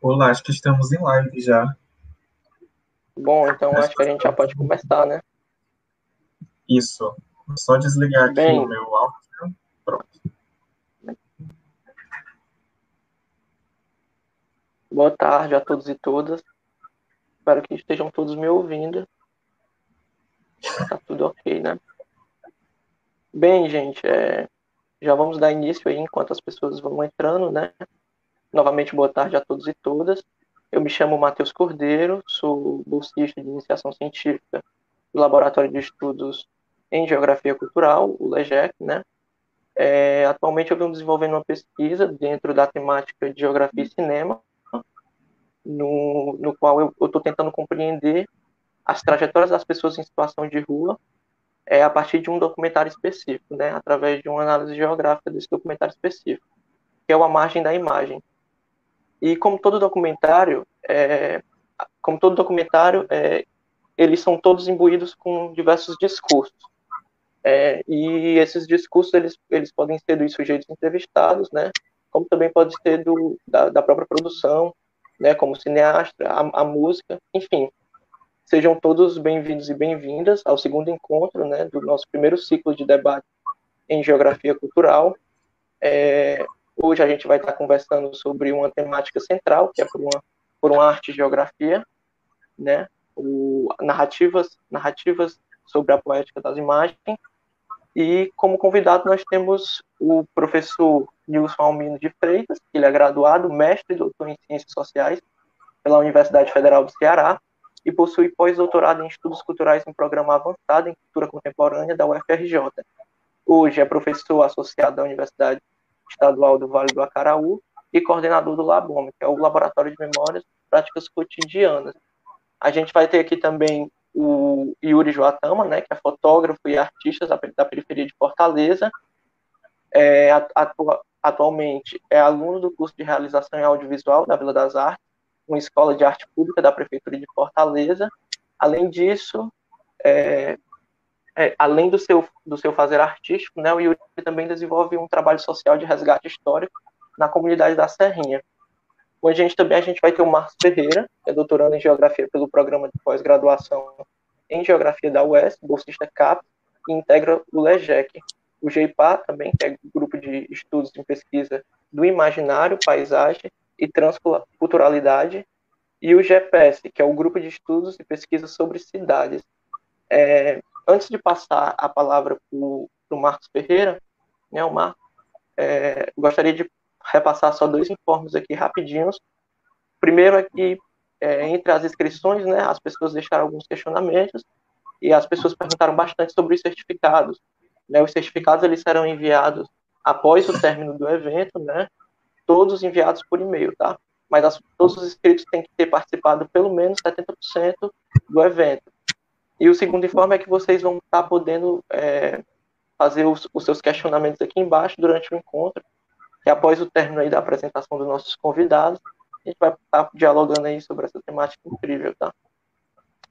Olá, acho que estamos em live já. Bom, então acho que a gente já pode começar, né? Isso. Só desligar aqui Bem, o meu áudio. Pronto. boa tarde a todos e todas. Espero que estejam todos me ouvindo. Tá tudo ok, né? Bem, gente, é, já vamos dar início aí enquanto as pessoas vão entrando, né? Novamente, boa tarde a todos e todas. Eu me chamo Matheus Cordeiro, sou bolsista de iniciação científica do Laboratório de Estudos em Geografia Cultural, o LEGEC, né? É, atualmente eu venho desenvolvendo uma pesquisa dentro da temática de Geografia e Cinema, no, no qual eu estou tentando compreender as trajetórias das pessoas em situação de rua é, a partir de um documentário específico, né, através de uma análise geográfica desse documentário específico, que é o A Margem da Imagem. E como todo documentário, é, como todo documentário, é, eles são todos imbuídos com diversos discursos. É, e esses discursos eles, eles podem ser dos sujeitos entrevistados, né, como também pode ser do, da, da própria produção, né, como cineasta, a, a música, enfim. Sejam todos bem-vindos e bem-vindas ao segundo encontro né, do nosso primeiro ciclo de debate em Geografia Cultural. É, hoje a gente vai estar conversando sobre uma temática central, que é por uma, por uma arte e geografia, né, o, narrativas, narrativas sobre a poética das imagens. E como convidado nós temos o professor Nilson Almino de Freitas, ele é graduado, mestre e doutor em Ciências Sociais pela Universidade Federal do Ceará, e possui pós-doutorado em Estudos Culturais em Programa Avançado em Cultura Contemporânea da UFRJ. Hoje é professor associado da Universidade Estadual do Vale do Acaraú e coordenador do LABOM, que é o Laboratório de Memórias e Práticas Cotidianas. A gente vai ter aqui também o Yuri Joatama, né, que é fotógrafo e artista da periferia de Fortaleza. É, atualmente é aluno do curso de realização em audiovisual da Vila das Artes uma escola de arte pública da Prefeitura de Fortaleza. Além disso, é, é, além do seu, do seu fazer artístico, né, o Yuri também desenvolve um trabalho social de resgate histórico na comunidade da Serrinha. Com a gente também a gente vai ter o Marcos Ferreira, que é doutorando em Geografia pelo programa de pós-graduação em Geografia da UES, bolsista CAP, e integra o LEGEC. O GEIPA também, que é Grupo de Estudos em Pesquisa do Imaginário, Paisagem e Transculturalidade, e o GPS, que é o Grupo de Estudos e Pesquisas sobre Cidades. É, antes de passar a palavra para o Marcos Ferreira, né, o Marcos, é, gostaria de repassar só dois informes aqui rapidinhos. Primeiro é que, é, entre as inscrições, né, as pessoas deixaram alguns questionamentos e as pessoas perguntaram bastante sobre os certificados. Né, os certificados eles serão enviados após o término do evento, né, todos enviados por e-mail, tá? Mas as, todos os inscritos têm que ter participado pelo menos 70% do evento. E o segundo informe é que vocês vão estar podendo é, fazer os, os, seus questionamentos aqui embaixo durante o encontro, e após o término da apresentação dos nossos convidados, a gente vai estar dialogando aí sobre essa temática incrível, tá?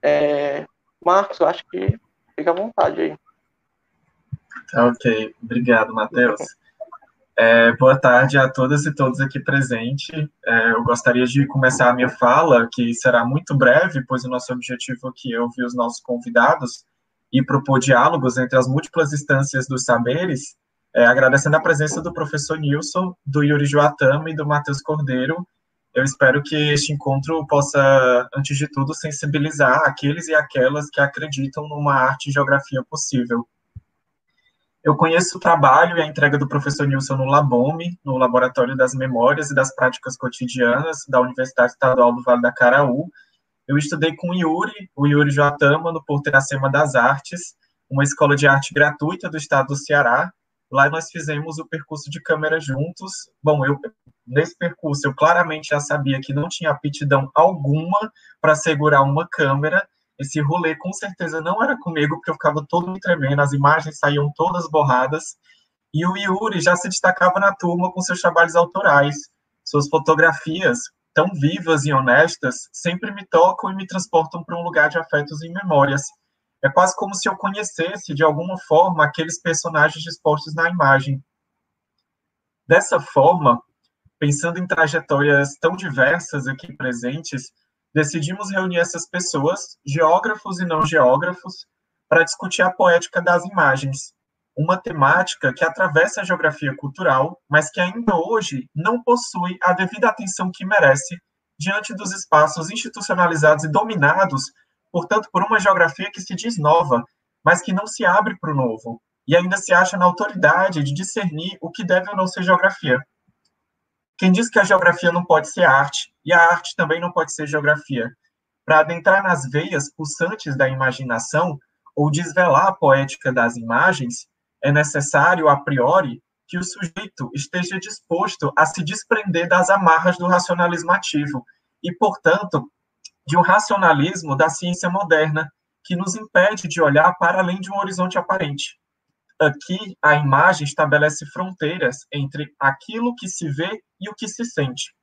É, Marcos, eu acho que fica à vontade aí. Ok, obrigado, Matheus. É, boa tarde a todas e todos aqui presentes. É, eu gostaria de começar a minha fala, que será muito breve, pois o nosso objetivo aqui é ouvir os nossos convidados e propor diálogos entre as múltiplas instâncias dos saberes, é, agradecendo a presença do professor Nilson, do Yuri Joatama e do Matheus Cordeiro. Eu espero que este encontro possa, antes de tudo, sensibilizar aqueles e aquelas que acreditam numa arte e geografia possível eu conheço o trabalho e a entrega do professor Nilson no Labome, no Laboratório das Memórias e das Práticas Cotidianas da Universidade Estadual do Vale da Caraú. Eu estudei com o Yuri, o Yuri Joatama, no Porteracema das Artes, uma escola de arte gratuita do estado do Ceará. Lá nós fizemos o percurso de câmera juntos. Bom, eu nesse percurso eu claramente já sabia que não tinha aptidão alguma para segurar uma câmera, esse rolê com certeza não era comigo, porque eu ficava todo me tremendo, as imagens saíam todas borradas. E o Yuri já se destacava na turma com seus trabalhos autorais. Suas fotografias, tão vivas e honestas, sempre me tocam e me transportam para um lugar de afetos e memórias. É quase como se eu conhecesse, de alguma forma, aqueles personagens dispostos na imagem. Dessa forma, pensando em trajetórias tão diversas aqui presentes, decidimos reunir essas pessoas, geógrafos e não geógrafos, para discutir a poética das imagens, uma temática que atravessa a geografia cultural, mas que ainda hoje não possui a devida atenção que merece diante dos espaços institucionalizados e dominados, portanto, por uma geografia que se diz nova, mas que não se abre para o novo, e ainda se acha na autoridade de discernir o que deve ou não ser geografia. Quem diz que a geografia não pode ser arte, e a arte também não pode ser geografia, para adentrar nas veias pulsantes da imaginação ou desvelar a poética das imagens, é necessário, a priori, que o sujeito esteja disposto a se desprender das amarras do racionalismo ativo e, portanto, de um racionalismo da ciência moderna que nos impede de olhar para além de um horizonte aparente. Aqui, a imagem estabelece fronteiras entre aquilo que se vê e o que se sente.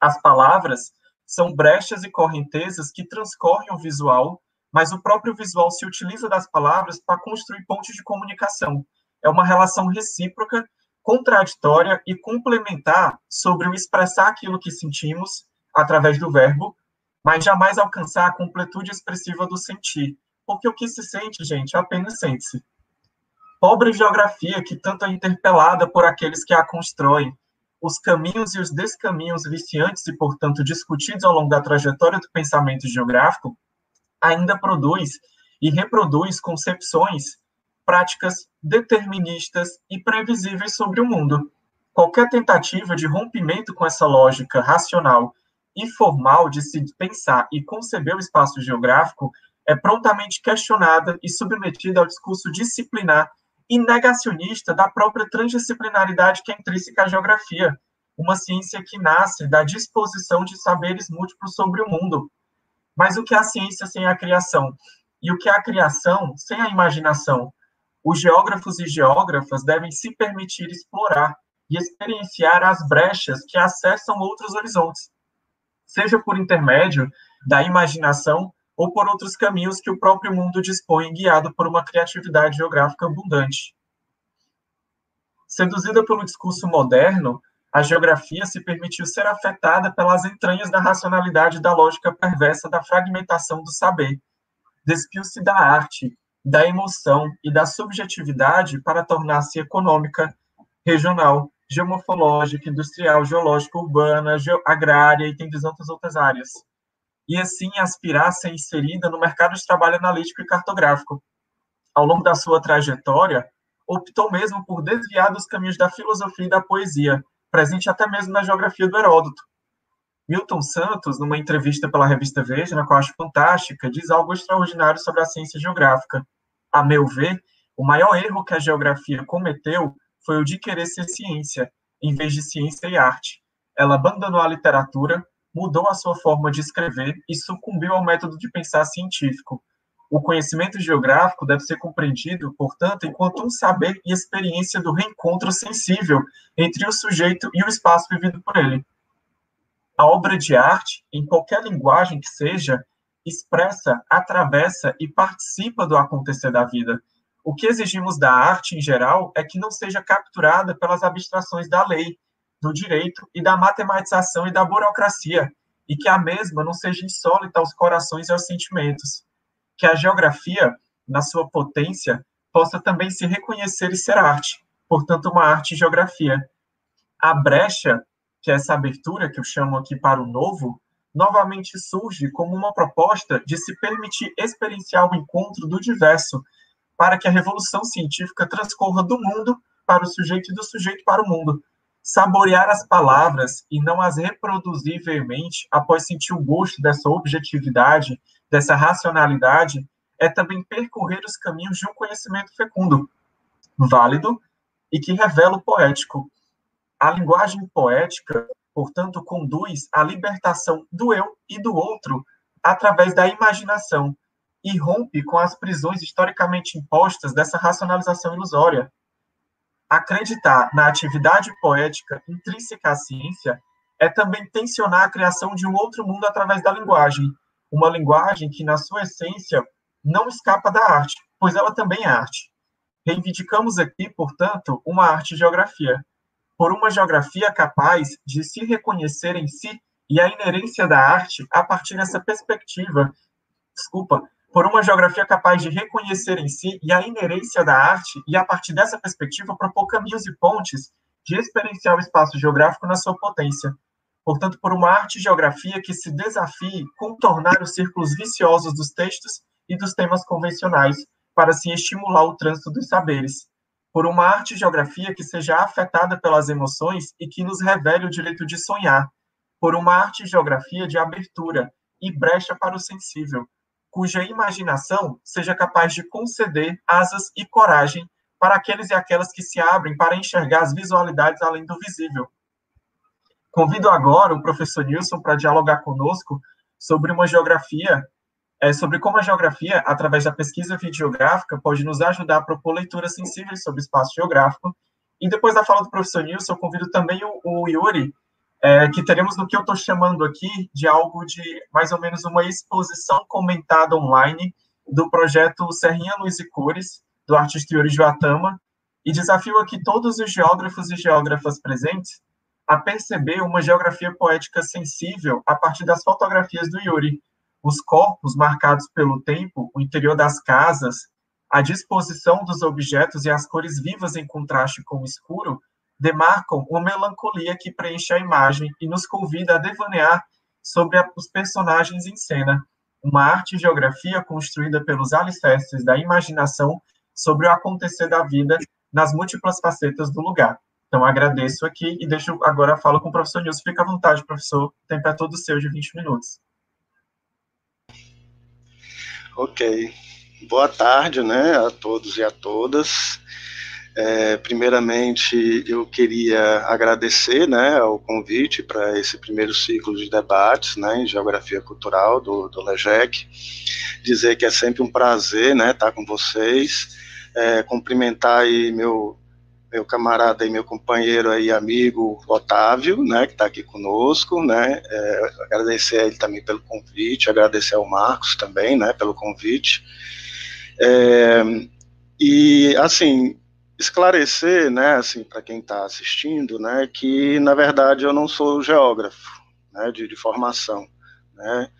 As palavras são brechas e correntezas que transcorrem o visual, mas o próprio visual se utiliza das palavras para construir pontes de comunicação. É uma relação recíproca, contraditória e complementar sobre o expressar aquilo que sentimos através do verbo, mas jamais alcançar a completude expressiva do sentir, porque o que se sente, gente, apenas sente-se pobre geografia que tanto é interpelada por aqueles que a constroem, os caminhos e os descaminhos viciantes e, portanto, discutidos ao longo da trajetória do pensamento geográfico, ainda produz e reproduz concepções, práticas deterministas e previsíveis sobre o mundo. Qualquer tentativa de rompimento com essa lógica racional e formal de se pensar e conceber o espaço geográfico é prontamente questionada e submetida ao discurso disciplinar e negacionista da própria transdisciplinaridade que é intrínseca à geografia, uma ciência que nasce da disposição de saberes múltiplos sobre o mundo. Mas o que é a ciência sem a criação? E o que é a criação sem a imaginação? Os geógrafos e geógrafas devem se permitir explorar e experienciar as brechas que acessam outros horizontes, seja por intermédio da imaginação ou por outros caminhos que o próprio mundo dispõe, guiado por uma criatividade geográfica abundante. Seduzida pelo discurso moderno, a geografia se permitiu ser afetada pelas entranhas da racionalidade da lógica perversa da fragmentação do saber. Despiu-se da arte, da emoção e da subjetividade para tornar-se econômica, regional, geomorfológica, industrial, geológica, urbana, agrária e tem tantas outras áreas e assim aspirar a ser inserida no mercado de trabalho analítico e cartográfico. Ao longo da sua trajetória, optou mesmo por desviar dos caminhos da filosofia e da poesia, presente até mesmo na geografia do Heródoto. Milton Santos, numa entrevista pela revista Veja, na qual acho fantástica, diz algo extraordinário sobre a ciência geográfica. A meu ver, o maior erro que a geografia cometeu foi o de querer ser ciência, em vez de ciência e arte. Ela abandonou a literatura, mudou a sua forma de escrever e sucumbiu ao método de pensar científico. O conhecimento geográfico deve ser compreendido, portanto, enquanto um saber e experiência do reencontro sensível entre o sujeito e o espaço vivido por ele. A obra de arte, em qualquer linguagem que seja, expressa, atravessa e participa do acontecer da vida. O que exigimos da arte, em geral, é que não seja capturada pelas abstrações da lei, do direito e da matematização e da burocracia, e que a mesma não seja insólita aos corações e aos sentimentos. Que a geografia, na sua potência, possa também se reconhecer e ser arte, portanto, uma arte e geografia. A brecha, que é essa abertura que eu chamo aqui para o novo, novamente surge como uma proposta de se permitir experienciar o encontro do diverso, para que a revolução científica transcorra do mundo para o sujeito e do sujeito para o mundo, saborear as palavras e não as reproduzir veemente após sentir o gosto dessa objetividade, dessa racionalidade, é também percorrer os caminhos de um conhecimento fecundo, válido e que revela o poético. A linguagem poética, portanto, conduz à libertação do eu e do outro através da imaginação e rompe com as prisões historicamente impostas dessa racionalização ilusória, Acreditar na atividade poética intrínseca à ciência é também tensionar a criação de um outro mundo através da linguagem, uma linguagem que, na sua essência, não escapa da arte, pois ela também é arte. Reivindicamos aqui, portanto, uma arte-geografia. por uma geografia capaz de se reconhecer em si e a inerência da arte a partir dessa perspectiva, desculpa, por uma geografia capaz de reconhecer em si e a inerência da arte e a partir dessa perspectiva propor caminhos e pontes de experienciar o espaço geográfico na sua potência. Portanto, por uma arte geografia que se desafie contornar os círculos viciosos dos textos e dos temas convencionais para se estimular o trânsito dos saberes, por uma arte geografia que seja afetada pelas emoções e que nos revele o direito de sonhar, por uma arte geografia de abertura e brecha para o sensível, cuja imaginação seja capaz de conceder asas e coragem para aqueles e aquelas que se abrem para enxergar as visualidades além do visível. Convido agora o professor Nilson para dialogar conosco sobre uma geografia é, sobre como a geografia, através da pesquisa videográfica, pode nos ajudar a propor leituras sensíveis sobre espaço geográfico. E depois da fala do professor Nilson, eu convido também o Yuri, é, que teremos no que eu estou chamando aqui de algo de mais ou menos uma exposição comentada online do projeto Serrinha Luz e Cores, do artista Yuri Joatama, e desafio aqui todos os geógrafos e geógrafas presentes a perceber uma geografia poética sensível a partir das fotografias do Yuri, os corpos marcados pelo tempo, o interior das casas, a disposição dos objetos e as cores vivas em contraste com o escuro demarcam uma melancolia que preenche a imagem e nos convida a devanear sobre a, os personagens em cena, uma arte geografia construída pelos alicerces da imaginação sobre o acontecer da vida nas múltiplas facetas do lugar. Então, agradeço aqui e deixo agora a fala com o professor Nilson. Fica à vontade, professor. O tempo é todo seu de 20 minutos. Ok. Boa tarde, né, a todos e a todas. É, primeiramente, eu queria agradecer, né, o convite para esse primeiro ciclo de debates, né, em geografia cultural do, do LEGEC. Dizer que é sempre um prazer, né, estar com vocês. É, cumprimentar aí meu meu camarada e meu companheiro e amigo Otávio, né, que está aqui conosco, né, é, agradecer a ele também pelo convite, agradecer ao Marcos também, né, pelo convite, é, e, assim, esclarecer, né, assim, para quem está assistindo, né, que, na verdade, eu não sou geógrafo, né, de, de formação, né,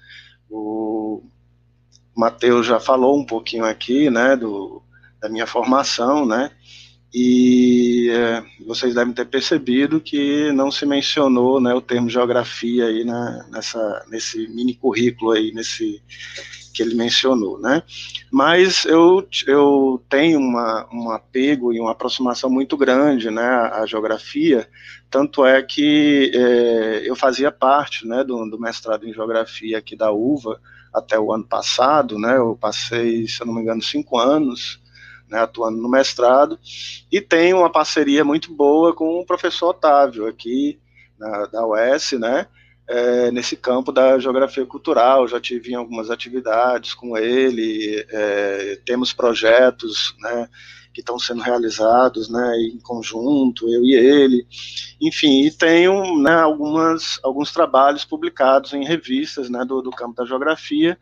o Matheus já falou um pouquinho aqui, né, do, da minha formação, né, e é, vocês devem ter percebido que não se mencionou né, o termo geografia aí na, nessa, nesse mini currículo aí, nesse que ele mencionou, né? Mas eu, eu tenho uma, um apego e uma aproximação muito grande, né, à geografia, tanto é que é, eu fazia parte, né, do, do mestrado em geografia aqui da UVA até o ano passado, né, eu passei, se eu não me engano, cinco anos né, atuando no mestrado, e tenho uma parceria muito boa com o professor Otávio, aqui na, da UES, né, é, nesse campo da geografia cultural, já tive algumas atividades com ele, é, temos projetos, né, que estão sendo realizados, né, em conjunto, eu e ele, enfim, e tenho, né, algumas, alguns trabalhos publicados em revistas, né, do, do campo da geografia,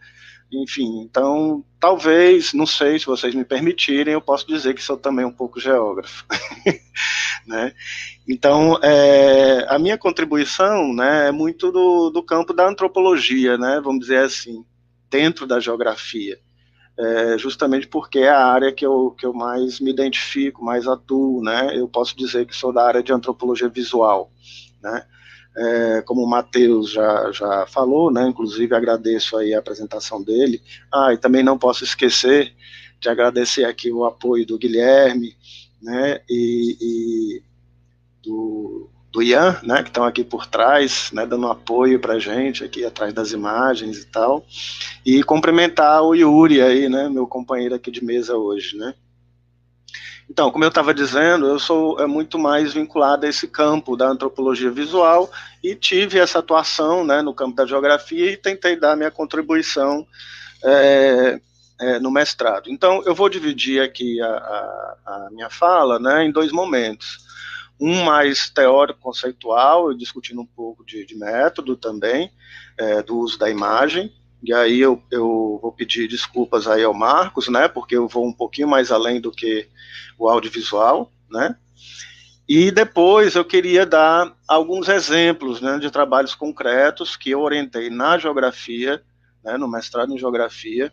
enfim, então, talvez, não sei se vocês me permitirem, eu posso dizer que sou também um pouco geógrafo. né? Então, é, a minha contribuição né, é muito do, do campo da antropologia, né, vamos dizer assim, dentro da geografia. É, justamente porque é a área que eu, que eu mais me identifico, mais atuo, né? Eu posso dizer que sou da área de antropologia visual, né? É, como o Matheus já, já falou, né, inclusive agradeço aí a apresentação dele. Ah, e também não posso esquecer de agradecer aqui o apoio do Guilherme, né, e, e do, do Ian, né, que estão aqui por trás, né, dando apoio para gente aqui atrás das imagens e tal, e cumprimentar o Yuri aí, né, meu companheiro aqui de mesa hoje, né. Então, como eu estava dizendo, eu sou é, muito mais vinculado a esse campo da antropologia visual e tive essa atuação né, no campo da geografia e tentei dar minha contribuição é, é, no mestrado. Então, eu vou dividir aqui a, a, a minha fala né, em dois momentos. Um mais teórico-conceitual, discutindo um pouco de, de método também, é, do uso da imagem, e aí eu, eu vou pedir desculpas aí ao Marcos, né, porque eu vou um pouquinho mais além do que o audiovisual, né, E depois eu queria dar alguns exemplos né, de trabalhos concretos que eu orientei na geografia, né, no mestrado em geografia,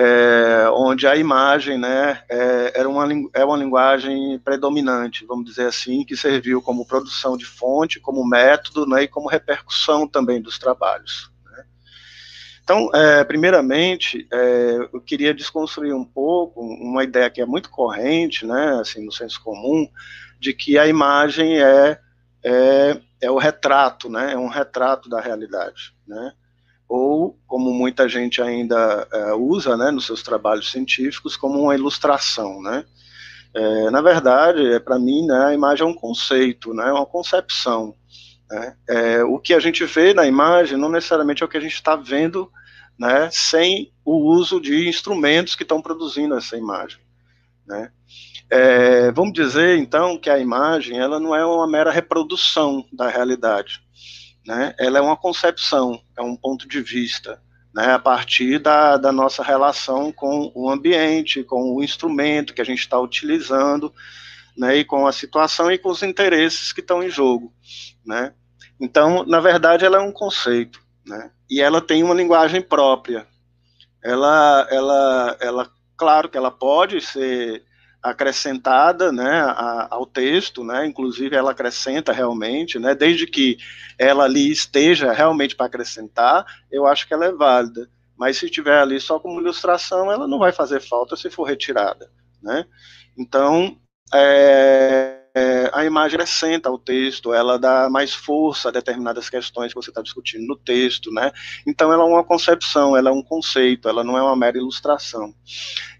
é, onde a imagem né, é, era uma, é uma linguagem predominante, vamos dizer assim, que serviu como produção de fonte, como método né, e como repercussão também dos trabalhos. Né. Então, é, primeiramente, é, eu queria desconstruir um pouco uma ideia que é muito corrente, né, assim, no senso comum, de que a imagem é, é, é o retrato, né? É um retrato da realidade, né? Ou, como muita gente ainda é, usa, né, nos seus trabalhos científicos, como uma ilustração, né? É, na verdade, é, para mim, né, a imagem é um conceito, né, uma concepção. Né? É, o que a gente vê na imagem não necessariamente é o que a gente está vendo, né, sem o uso de instrumentos que estão produzindo essa imagem. Né? É, vamos dizer, então, que a imagem ela não é uma mera reprodução da realidade. Né? Ela é uma concepção, é um ponto de vista, né? a partir da, da nossa relação com o ambiente, com o instrumento que a gente está utilizando, né? e com a situação e com os interesses que estão em jogo. Né? Então, na verdade, ela é um conceito, né? e ela tem uma linguagem própria. Ela, ela, ela, claro que ela pode ser acrescentada né, a, ao texto, né, inclusive ela acrescenta realmente, né, desde que ela ali esteja realmente para acrescentar, eu acho que ela é válida. Mas se estiver ali só como ilustração, ela não vai fazer falta se for retirada. Né? Então, é, é, a imagem acrescenta ao texto, ela dá mais força a determinadas questões que você está discutindo no texto, né? Então ela é uma concepção, ela é um conceito, ela não é uma mera ilustração.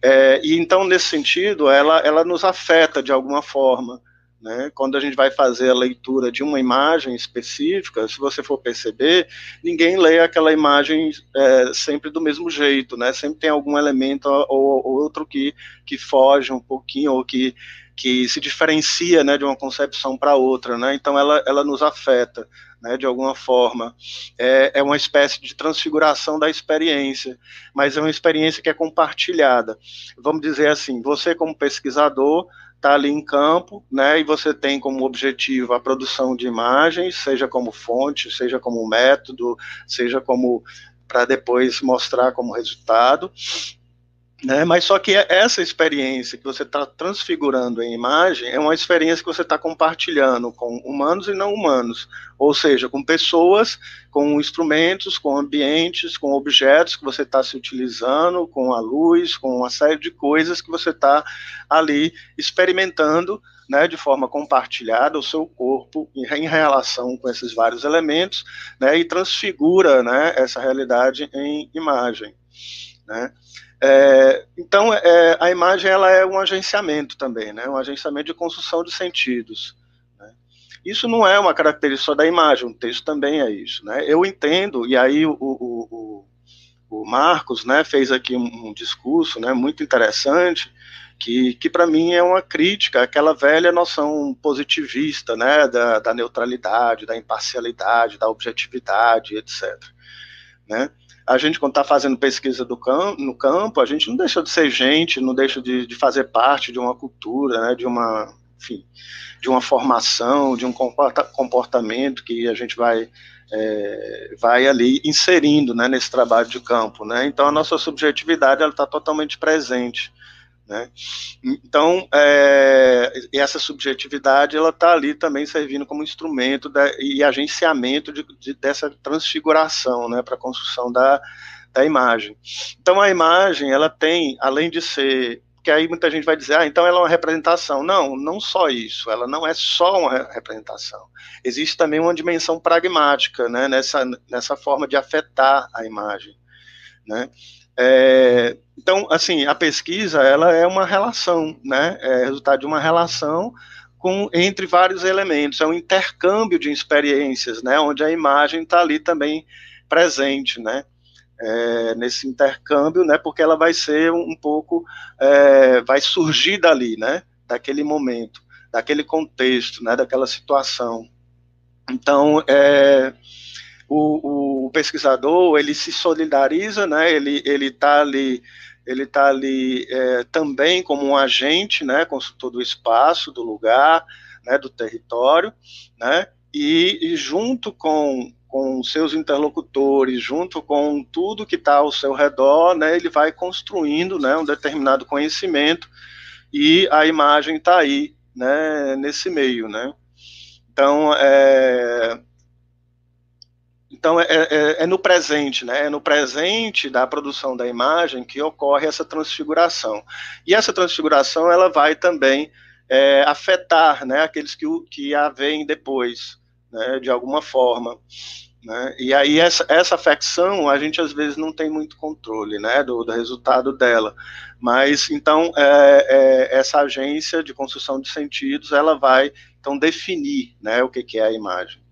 É, e então nesse sentido, ela, ela nos afeta de alguma forma. Né? Quando a gente vai fazer a leitura de uma imagem específica, se você for perceber, ninguém lê aquela imagem é, sempre do mesmo jeito, né? Sempre tem algum elemento ou, ou outro que, que foge um pouquinho ou que que se diferencia né, de uma concepção para outra, né? então ela, ela nos afeta né, de alguma forma. É, é uma espécie de transfiguração da experiência, mas é uma experiência que é compartilhada. Vamos dizer assim, você como pesquisador está ali em campo, né, e você tem como objetivo a produção de imagens, seja como fonte, seja como método, seja como para depois mostrar como resultado, né? Mas só que essa experiência que você está transfigurando em imagem é uma experiência que você está compartilhando com humanos e não humanos, ou seja, com pessoas, com instrumentos, com ambientes, com objetos que você está se utilizando, com a luz, com uma série de coisas que você está ali experimentando né, de forma compartilhada o seu corpo em, em, relação com esses vários elementos, né, e transfigura, né, essa realidade em imagem, né. É, então, é, a imagem ela é um agenciamento também, né? um agenciamento de construção de sentidos. Né? Isso não é uma característica só da imagem, o texto também é isso. Né? Eu entendo, e aí o, o, o, o Marcos né, fez aqui um, um, discurso né, muito interessante, que, que para mim é uma crítica àquela velha noção positivista né, da, da neutralidade, da imparcialidade, da objetividade, etc. Né? A gente, quando está fazendo pesquisa campo, no campo, a gente não deixa de ser gente, não deixa de, de fazer parte de uma cultura, né, de uma, enfim, de uma formação, de um comportamento que a gente vai, é, vai ali inserindo né, nesse trabalho de campo. Né? Então, a nossa subjetividade está totalmente presente. Né? Então, é, essa subjetividade ela está ali também servindo como instrumento e agenciamento de, de, dessa transfiguração né, para a construção da, da imagem. Então, a imagem ela tem, além de ser que aí muita gente vai dizer, ah, então ela é uma representação. Não, não só isso, ela não é só uma representação. Existe também uma dimensão pragmática, né, nessa, nessa forma de afetar a imagem, né. É, então, assim, a pesquisa ela é uma relação, né? É resultado de uma relação com entre vários elementos, é um intercâmbio de experiências, né? Onde a imagem está ali também presente, né? É, nesse intercâmbio, né? Porque ela vai ser um, pouco, é, vai surgir dali, né? Daquele momento, daquele contexto, né? Daquela situação. Então, é, o, o pesquisador ele se solidariza, né? Ele ele está ali ele está ali é, também como um agente, né, consultor do espaço, do lugar, né, do território, né, e, e junto com, com seus interlocutores, junto com tudo que está ao seu redor, né, ele vai construindo né, um determinado conhecimento e a imagem está aí, né, nesse meio, né. Então, é, então é, é, é, no presente, né? É no presente da produção da imagem que ocorre essa transfiguração. E essa transfiguração ela vai também é, afetar, né, aqueles que, que a veem depois, né, de alguma forma. Né? E aí essa, essa afecção a gente às vezes não tem muito controle, né, do, do resultado dela. Mas então é, é, essa agência de construção de sentidos ela vai então definir, né, o que, que é a imagem.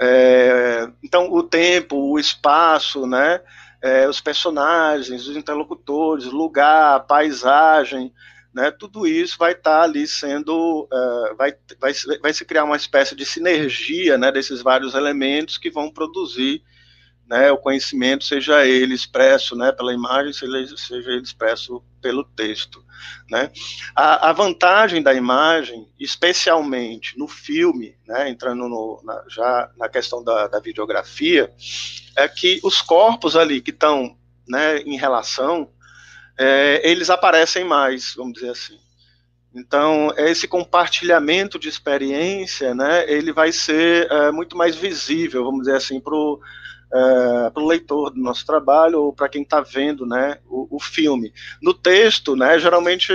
É, então, o tempo, o espaço, né, é, os personagens, os interlocutores, lugar, paisagem, né, tudo isso vai estar tá ali sendo, uh, vai, vai, vai se criar uma espécie de sinergia né, desses vários elementos que vão produzir né, o conhecimento, seja ele expresso né, pela imagem, seja, ele expresso pelo texto. Né. A, a, vantagem da imagem, especialmente no filme, né, entrando no, na, já na questão da, da, videografia, é que os corpos ali que estão né, em relação, é, eles aparecem mais, vamos dizer assim. Então, esse compartilhamento de experiência, né, ele vai ser é, muito mais visível, vamos dizer assim, para é, para o leitor do nosso trabalho ou para quem está vendo né, o, o, filme. No texto, né, geralmente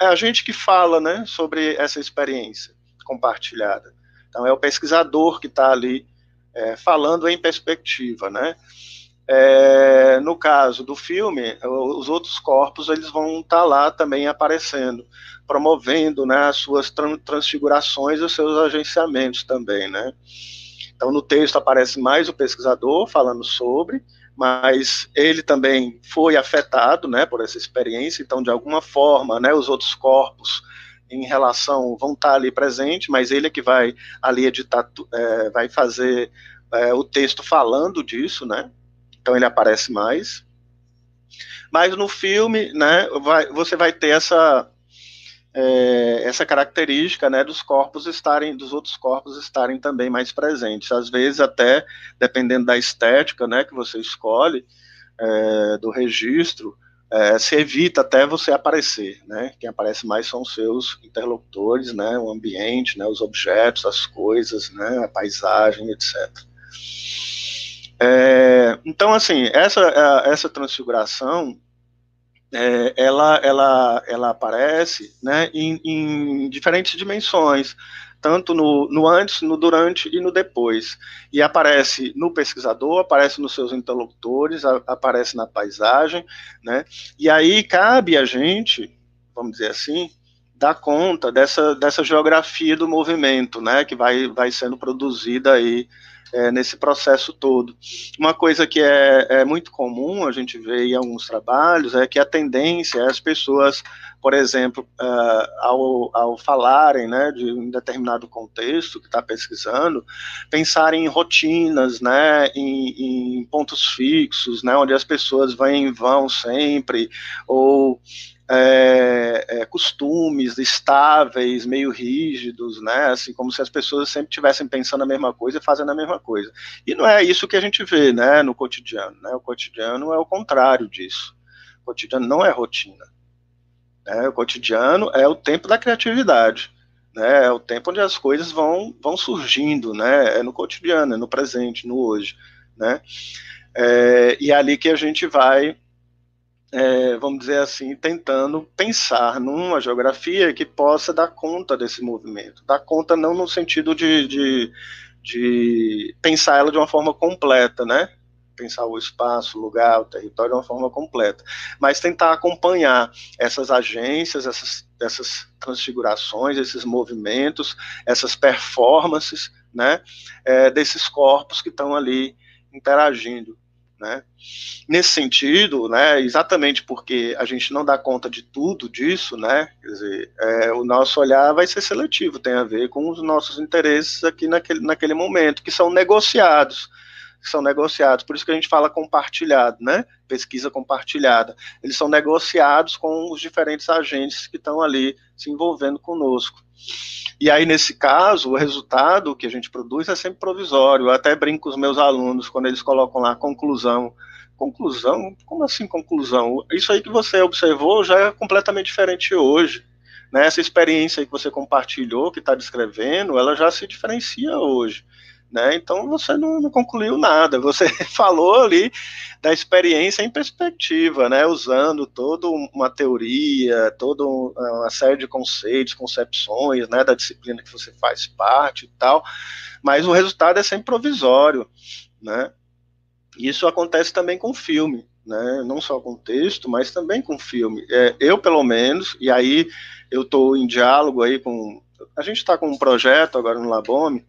é a gente que fala né, sobre essa experiência compartilhada. Então é o pesquisador que está ali é, falando em perspectiva, né? É, no caso do filme, os outros corpos eles vão estar tá lá também aparecendo, promovendo né, as suas transfigurações e os seus agenciamentos também, né? Então, no texto aparece mais o pesquisador falando sobre, mas ele também foi afetado, né, por essa experiência. Então, de alguma forma, né, os outros corpos em relação vão estar ali presentes, mas ele é que vai ali editar, é, vai fazer é, o texto falando disso, né? Então ele aparece mais. Mas no filme, né, vai, você vai ter essa é, essa característica né, dos corpos estarem, dos outros corpos estarem também mais presentes. Às vezes, até dependendo da estética né, que você escolhe, é, do registro, é, se evita até você aparecer, né? Quem aparece mais são os seus interlocutores, né? O ambiente, né? Os objetos, as coisas, né? A paisagem, etc. É, então, assim, essa essa transfiguração é, ela, ela, ela aparece né, em, em diferentes dimensões, tanto no, no, antes, no durante e no depois. E aparece no pesquisador, aparece nos seus interlocutores, a, aparece na paisagem, né? E aí cabe a gente, vamos dizer assim, dar conta dessa, dessa geografia do movimento, né? Que vai, vai sendo produzida aí é, nesse processo todo. Uma coisa que é, é, muito comum a gente vê em alguns trabalhos é que a tendência é as pessoas, por exemplo, uh, ao, ao falarem né, de um determinado contexto que está pesquisando, pensarem em rotinas, né, em, em pontos fixos, né, onde as pessoas vêm e vão sempre, ou é, é, costumes estáveis, meio rígidos, né? Assim, como se as pessoas sempre estivessem pensando a mesma coisa e fazendo a mesma coisa. E não é isso que a gente vê, né, no cotidiano. Né? O cotidiano é o contrário disso. O cotidiano não é rotina. Né? O cotidiano é o tempo da criatividade. Né? É o tempo onde as coisas vão, vão surgindo, né? É no cotidiano, é no presente, no hoje, né? É, e é ali que a gente vai é, vamos dizer assim, tentando pensar numa geografia que possa dar conta desse movimento. Dar conta não no sentido de, de, de pensar ela de uma forma completa, né? Pensar o espaço, o lugar, o território de uma forma completa. Mas tentar acompanhar essas agências, essas, essas transfigurações, esses movimentos, essas performances, né? É, desses corpos que estão ali interagindo. Né? Nesse sentido, né, exatamente porque a gente não dá conta de tudo disso, né, dizer, é, o nosso olhar vai ser seletivo, tem a ver com os nossos interesses aqui naquele, naquele momento, que são negociados, que são negociados. Por isso que a gente fala compartilhado, né? Pesquisa compartilhada. Eles são negociados com os diferentes agentes que estão ali se envolvendo conosco. E aí, nesse caso, o resultado que a gente produz é sempre provisório. Eu até brinco com os meus alunos quando eles colocam lá conclusão. Conclusão? Como assim conclusão? Isso aí que você observou já é completamente diferente hoje. Né? Essa experiência que você compartilhou, que está descrevendo, ela já se diferencia hoje. Né? Então você não, não, concluiu nada, você falou ali da experiência em perspectiva, né? usando toda uma teoria, toda uma série de conceitos, concepções né? da disciplina que você faz parte e tal, mas o resultado é sempre provisório. Né? Isso acontece também com filme, né? não só com texto, mas também com filme. É, eu, pelo menos, e aí eu estou em diálogo aí com. A gente está com um projeto agora no Labome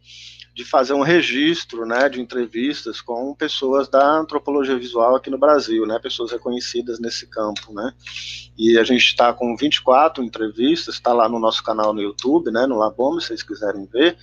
de fazer um registro né, de entrevistas com pessoas da antropologia visual aqui no Brasil, né, pessoas reconhecidas nesse campo. Né, e a gente está com 24 entrevistas, está lá no nosso canal no YouTube, né, no Labome, se vocês quiserem ver.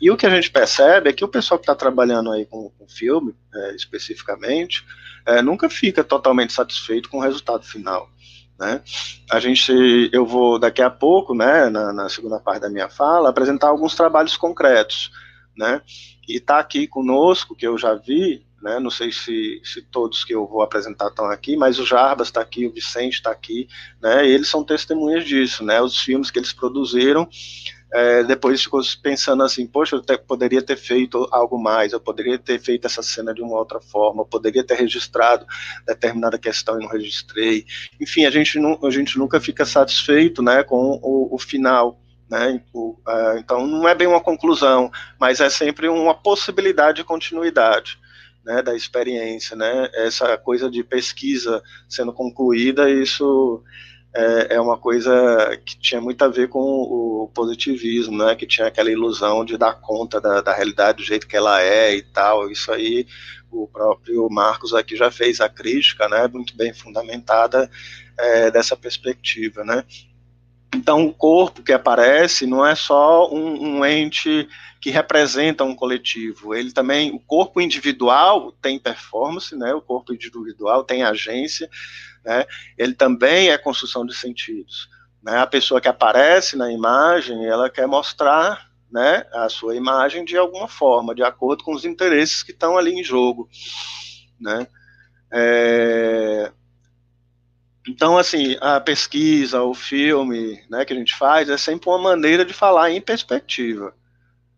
E o que a gente percebe é que o pessoal que está trabalhando aí com, com filme, é, especificamente, é, nunca fica totalmente satisfeito com o resultado final. Né? A gente, eu vou daqui a pouco, né, na, na segunda parte da minha fala, apresentar alguns trabalhos concretos né? E está aqui conosco, que eu já vi, né? Não sei se, se todos que eu vou apresentar estão aqui, mas o Jarbas está aqui, o Vicente está aqui, né? eles são testemunhas disso, né? Os filmes que eles produziram, é, depois ficou pensando assim, poxa, eu te, poderia ter feito algo mais, eu poderia ter feito essa cena de uma outra forma, eu poderia ter registrado determinada questão e não registrei. Enfim, a gente, a gente nunca fica satisfeito, né, com o, o final. Né? É, então, não é bem uma conclusão, mas é sempre uma possibilidade de continuidade. Né, da experiência, né, essa coisa de pesquisa sendo concluída, isso é, é, uma coisa que tinha muito a ver com o positivismo, né, que tinha aquela ilusão de dar conta da, da realidade do jeito que ela é e tal, isso aí o próprio Marcos aqui já fez a crítica, né, muito bem fundamentada é, dessa perspectiva, né, então, o corpo que aparece não é só um, um, ente que representa um coletivo. Ele também, o corpo individual tem performance, né? O corpo individual tem agência, né? Ele também é construção de sentidos. Né? A pessoa que aparece na imagem, ela quer mostrar, né, a sua imagem de alguma forma, de acordo com os interesses que estão ali em jogo, né? É, então, assim, a pesquisa, o filme né, que a gente faz é sempre uma maneira de falar em perspectiva,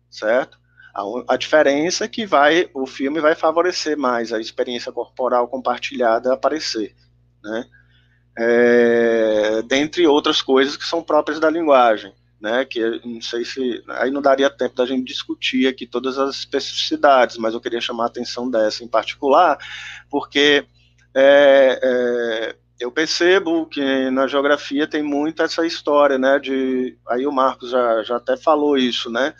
certo? A, a diferença é que vai, o filme vai favorecer mais a experiência corporal compartilhada aparecer, né? É, dentre outras coisas que são próprias da linguagem, né? Que não sei se aí não daria tempo da gente discutir aqui todas as especificidades, mas eu queria chamar a atenção dessa em particular, porque é, é, eu percebo que na geografia tem muito essa história, né, de, aí o Marcos já, já até falou isso, né,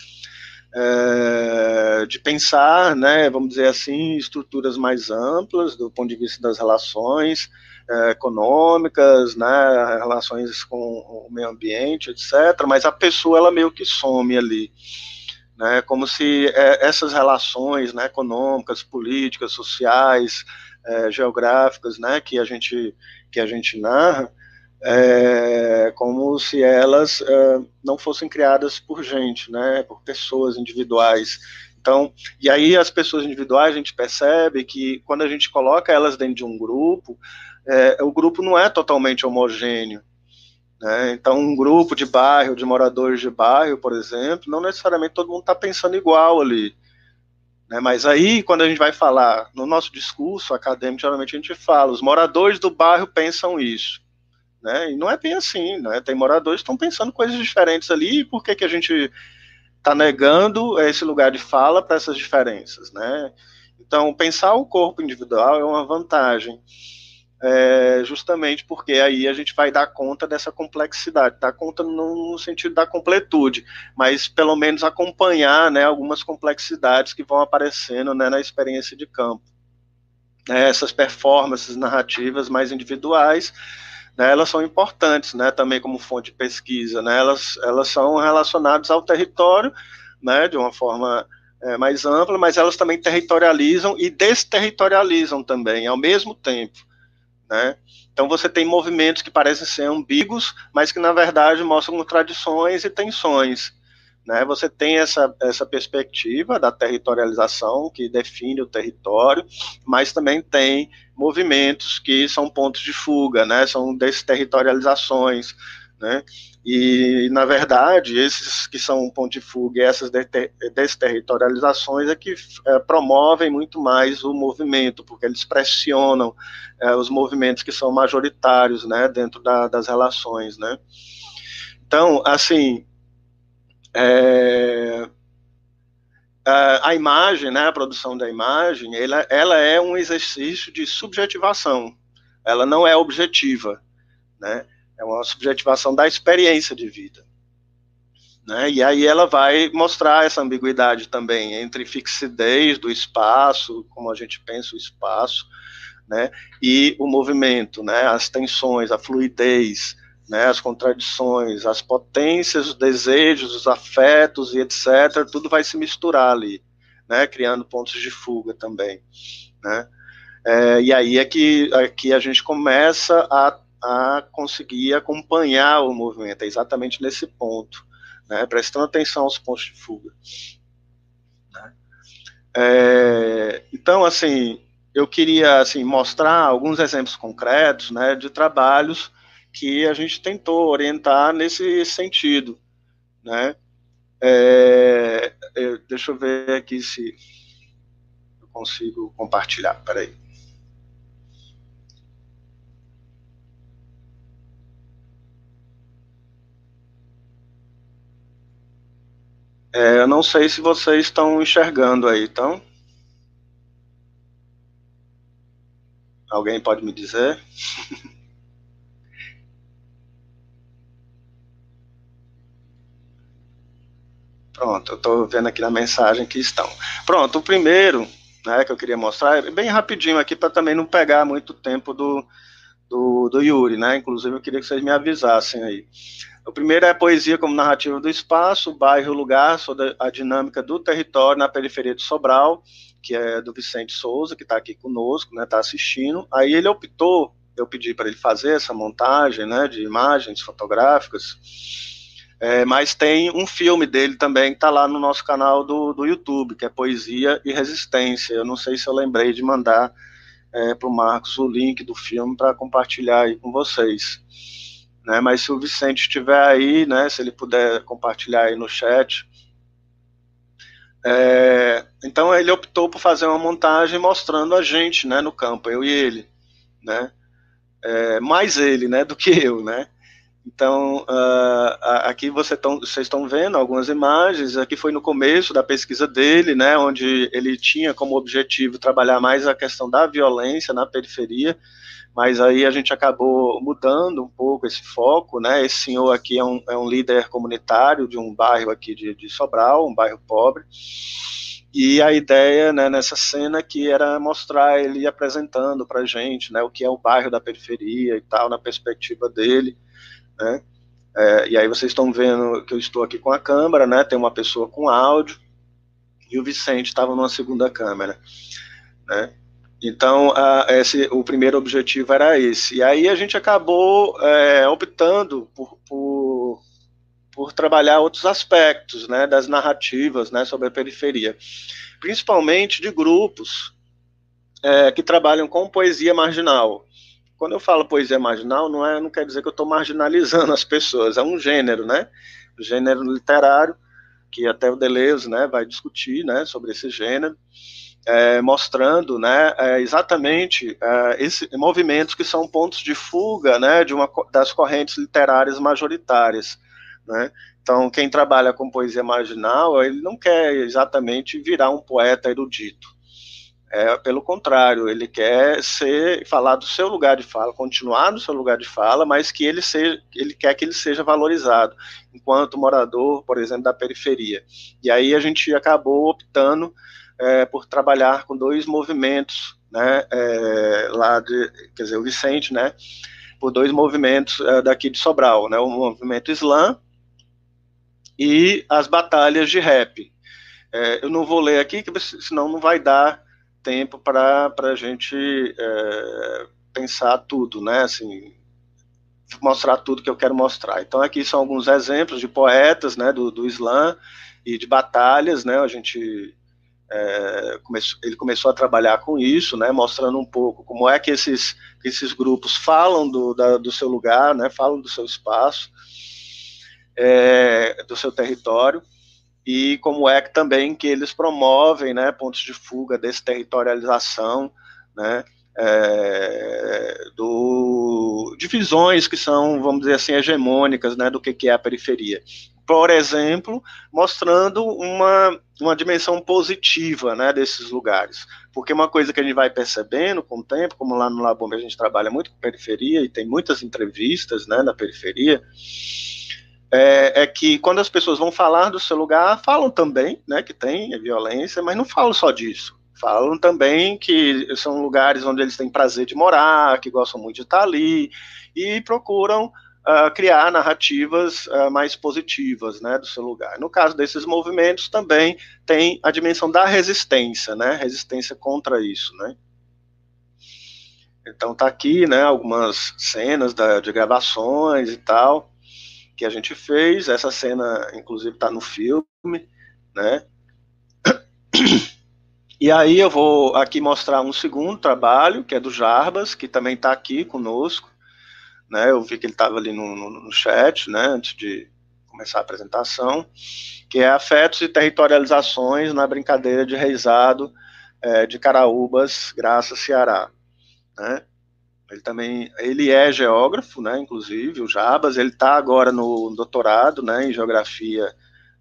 é, de pensar, né, vamos dizer assim, estruturas mais amplas do ponto de vista das relações é, econômicas, né, relações com o meio ambiente, etc., mas a pessoa, ela meio que some ali, né, como se é, essas relações, né, econômicas, políticas, sociais, é, geográficas, né, que a gente que a gente narra, é, como se elas é, não fossem criadas por gente, né, por pessoas individuais. Então, e aí as pessoas individuais a gente percebe que quando a gente coloca elas dentro de um grupo, é, o grupo não é totalmente homogêneo. Né? Então, um grupo de bairro, de moradores de bairro, por exemplo, não necessariamente todo mundo está pensando igual ali. Né? Mas aí, quando a gente vai falar, no nosso discurso acadêmico, geralmente a gente fala, os moradores do bairro pensam isso. Né? E não é bem assim, né? tem moradores que estão pensando coisas diferentes ali, e por que, que a gente está negando esse lugar de fala para essas diferenças? Né? Então, pensar o corpo individual é uma vantagem é, justamente porque aí a gente vai dar conta dessa complexidade, dar conta no, sentido da completude, mas pelo menos acompanhar né, algumas complexidades que vão aparecendo né, na experiência de campo. É, essas performances narrativas mais individuais, né, elas são importantes né, também como fonte de pesquisa, né, elas, elas são relacionadas ao território né, de uma forma é, mais ampla, mas elas também territorializam e desterritorializam também ao mesmo tempo, né? Então você tem movimentos que parecem ser ambíguos, mas que na verdade mostram contradições e tensões. Né? Você tem essa, essa perspectiva da territorialização que define o território, mas também tem movimentos que são pontos de fuga, né? são desterritorializações. Né? E, na verdade, esses que são um ponto de fuga essas desterritorializações é que é, promovem muito mais o movimento, porque eles pressionam é, os movimentos que são majoritários né, dentro da, das relações. Né? Então, assim, é, a, a, imagem, né, a produção da imagem, ela, ela é um exercício de subjetivação, ela não é objetiva. Né? É uma subjetivação da experiência de vida. Né? E aí ela vai mostrar essa ambiguidade também entre fixidez do espaço, como a gente pensa o espaço, né? e o movimento, né? as tensões, a fluidez, né? as contradições, as potências, os desejos, os afetos e etc. Tudo vai se misturar ali, né? criando pontos de fuga também. Né? É, e aí é que, é que a gente começa a a conseguir acompanhar o movimento, é exatamente nesse ponto, né, prestando atenção aos pontos de fuga. Né. É, então, assim, eu queria assim, mostrar alguns exemplos concretos né, de trabalhos que a gente tentou orientar nesse sentido. Né? É, deixa eu ver aqui se eu consigo compartilhar. Peraí. É, eu não sei se vocês estão enxergando aí, então. Alguém pode me dizer? Pronto, eu estou vendo aqui na mensagem que estão. Pronto, o primeiro né, que eu queria mostrar, é bem rapidinho aqui, para também não pegar muito tempo do, do, do Yuri, né? Inclusive, eu queria que vocês me avisassem aí. O primeiro é a poesia como narrativa do espaço, o bairro o lugar, sobre a dinâmica do território na periferia de Sobral, que é do Vicente Souza, que está aqui conosco, né, está assistindo. Aí ele optou, eu pedi para ele fazer essa montagem, né, de imagens fotográficas, é, mas tem um filme dele também que está lá no nosso canal do, do YouTube, que é Poesia e Resistência. Eu não sei se eu lembrei de mandar é, para o Marcos o link do filme para compartilhar aí com vocês né? Mas se o Vicente estiver aí, né? Se ele puder compartilhar aí no chat. É, então ele optou por fazer uma montagem mostrando a gente, né? No campo, eu e ele, né? É, mais ele, né? Do que eu, né? Então, uh, aqui vocês estão vendo algumas imagens. Aqui foi no começo da pesquisa dele, né, onde ele tinha como objetivo trabalhar mais a questão da violência na periferia mas aí a gente acabou mudando um pouco esse foco, né? Esse senhor aqui é um, é um líder comunitário de um bairro aqui de, de Sobral, um bairro pobre, e a ideia né, nessa cena que era mostrar ele apresentando para gente, né, o que é o bairro da periferia e tal, na perspectiva dele, né? É, e aí vocês estão vendo que eu estou aqui com a câmera, né? Tem uma pessoa com áudio e o Vicente estava numa segunda câmera, né? Então, a, esse, o primeiro objetivo era esse. E aí a gente acabou é, optando por, por, por, trabalhar outros aspectos né, das narrativas né, sobre a periferia, principalmente de grupos é, que trabalham com poesia marginal. Quando eu falo poesia marginal, não, é, não quer dizer que eu estou marginalizando as pessoas, é um gênero, né? Gênero literário, que até o Deleuze né, vai discutir né, sobre esse gênero é, mostrando né, é, exatamente é, movimentos que são pontos de fuga né, de uma, das correntes literárias majoritárias. Né? Então, quem trabalha com poesia marginal, ele não quer exatamente virar um poeta erudito. É, pelo contrário, ele quer ser falar do seu lugar de fala, continuar no seu lugar de fala, mas que ele seja, ele quer que ele seja valorizado enquanto morador, por exemplo, da periferia. E aí a gente acabou optando é, por trabalhar com dois movimentos, né, é, lá de, quer dizer, o Vicente, né, por dois movimentos é, daqui de Sobral, né, o movimento Islã e as batalhas de rap. É, eu não vou ler aqui, senão não vai dar tempo para a gente é, pensar tudo, né? Assim, mostrar tudo que eu quero mostrar. Então aqui são alguns exemplos de poetas, né, do, do Islã e de batalhas, né? A gente é, começou, ele começou a trabalhar com isso, né, mostrando um pouco como é que esses, esses grupos falam do, da, do seu lugar, né, falam do seu espaço, é, do seu território, e como é que também que eles promovem né, pontos de fuga, desterritorialização, né, é, do, divisões que são, vamos dizer assim, hegemônicas né, do que, que é a periferia por exemplo, mostrando uma, uma dimensão positiva né, desses lugares. Porque uma coisa que a gente vai percebendo com o tempo, como lá no Labombe a gente trabalha muito com periferia e tem muitas entrevistas né, na periferia, é, é, que quando as pessoas vão falar do seu lugar, falam também né, que tem violência, mas não falam só disso. Falam também que são lugares onde eles têm prazer de morar, que gostam muito de estar ali, e procuram uh, criar narrativas uh, mais positivas né, do seu lugar. No caso desses movimentos, também tem a dimensão da resistência, né, resistência contra isso. Né. Então tá aqui né, algumas cenas da, de gravações e tal que a gente fez. Essa cena, inclusive, está no filme, né? E aí eu vou aqui mostrar um segundo trabalho, que é do Jarbas, que também está aqui conosco né? Eu vi que ele estava ali no, no, no, chat, né? Antes de começar a apresentação, que é afetos e territorializações na brincadeira de reizado é, de Caraúbas, Graça, Ceará, né? Ele também, ele é geógrafo, né? Inclusive o Jabas, ele está agora no doutorado, né? Em geografia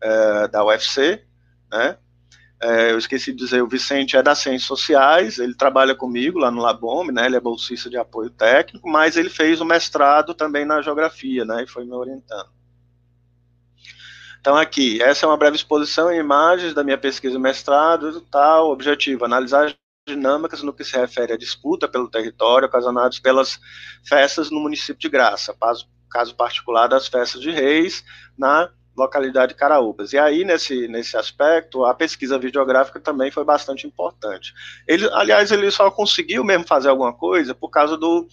é, da UFC, né? É, eu esqueci de dizer, o Vicente é das Ciências Sociais, ele trabalha comigo lá no Labome, né, ele é bolsista de apoio técnico, mas ele fez o mestrado também na Geografia, né, e foi me orientando. Então aqui, essa é uma breve exposição em imagens da minha pesquisa mestrado e tal, objetivo, analisar dinâmicas no que se refere à disputa pelo território ocasionadas pelas festas no município de Graça, caso particular das festas de reis, na localidade Caraúbas. E aí, nesse, nesse aspecto, a pesquisa videográfica também foi bastante importante. Ele, aliás, ele só conseguiu mesmo fazer alguma coisa por causa do,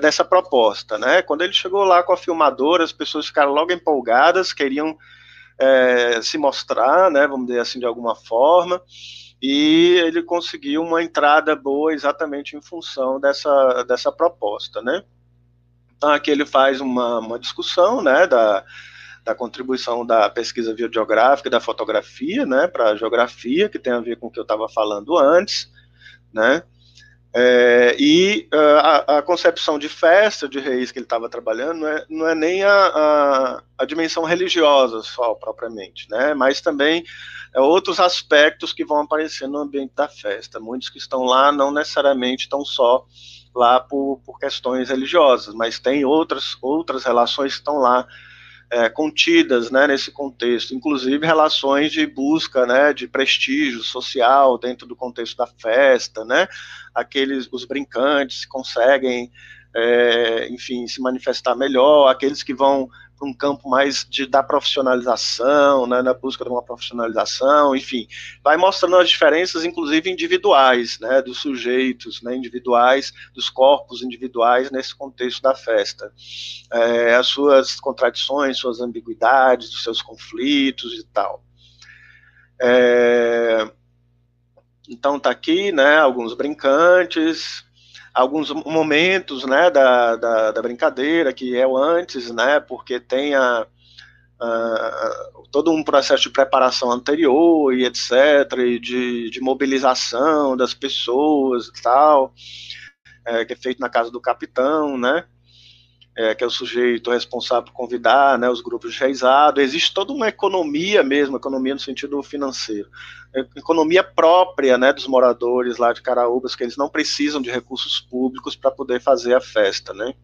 dessa proposta, né? Quando ele chegou lá com a filmadora, as pessoas ficaram logo empolgadas, queriam é, se mostrar, né? Vamos dizer assim, de alguma forma. E ele conseguiu uma entrada boa exatamente em função dessa, dessa proposta, né? Então aqui ele faz uma, uma discussão, né, da, da contribuição da pesquisa videográfica e da fotografia, né, para a geografia, que tem a ver com o que eu estava falando antes, né, é, e uh, a, a, concepção de festa de reis que ele estava trabalhando não é, não é nem a, a, a, dimensão religiosa só, propriamente, né, mas também é, outros aspectos que vão aparecer no ambiente da festa. Muitos que estão lá não necessariamente estão só lá por, por questões religiosas, mas tem outras, outras relações que estão lá é, contidas né, nesse contexto, inclusive relações de busca né, de prestígio social dentro do contexto da festa, né, aqueles os brincantes conseguem, é, enfim, se manifestar melhor, aqueles que vão para um campo mais de, da profissionalização, né, na busca de uma profissionalização, enfim, vai mostrando as diferenças, inclusive individuais, né, dos sujeitos, né, individuais, dos corpos individuais nesse contexto da festa, é, as suas contradições, suas ambiguidades, os seus conflitos e tal. É, então tá aqui, né, alguns brincantes, alguns momentos né, da, da, da, brincadeira, que é o antes, né, porque tem a, a, todo um processo de preparação anterior e etc., e de, de mobilização das pessoas e tal, é, que é feito na casa do capitão, né, é, que é o sujeito responsável por convidar né, os grupos de reizado. Existe toda uma economia mesmo, economia no sentido financeiro, economia própria né, dos moradores lá de Caraúbas, que eles não precisam de recursos públicos para poder fazer a festa. Né?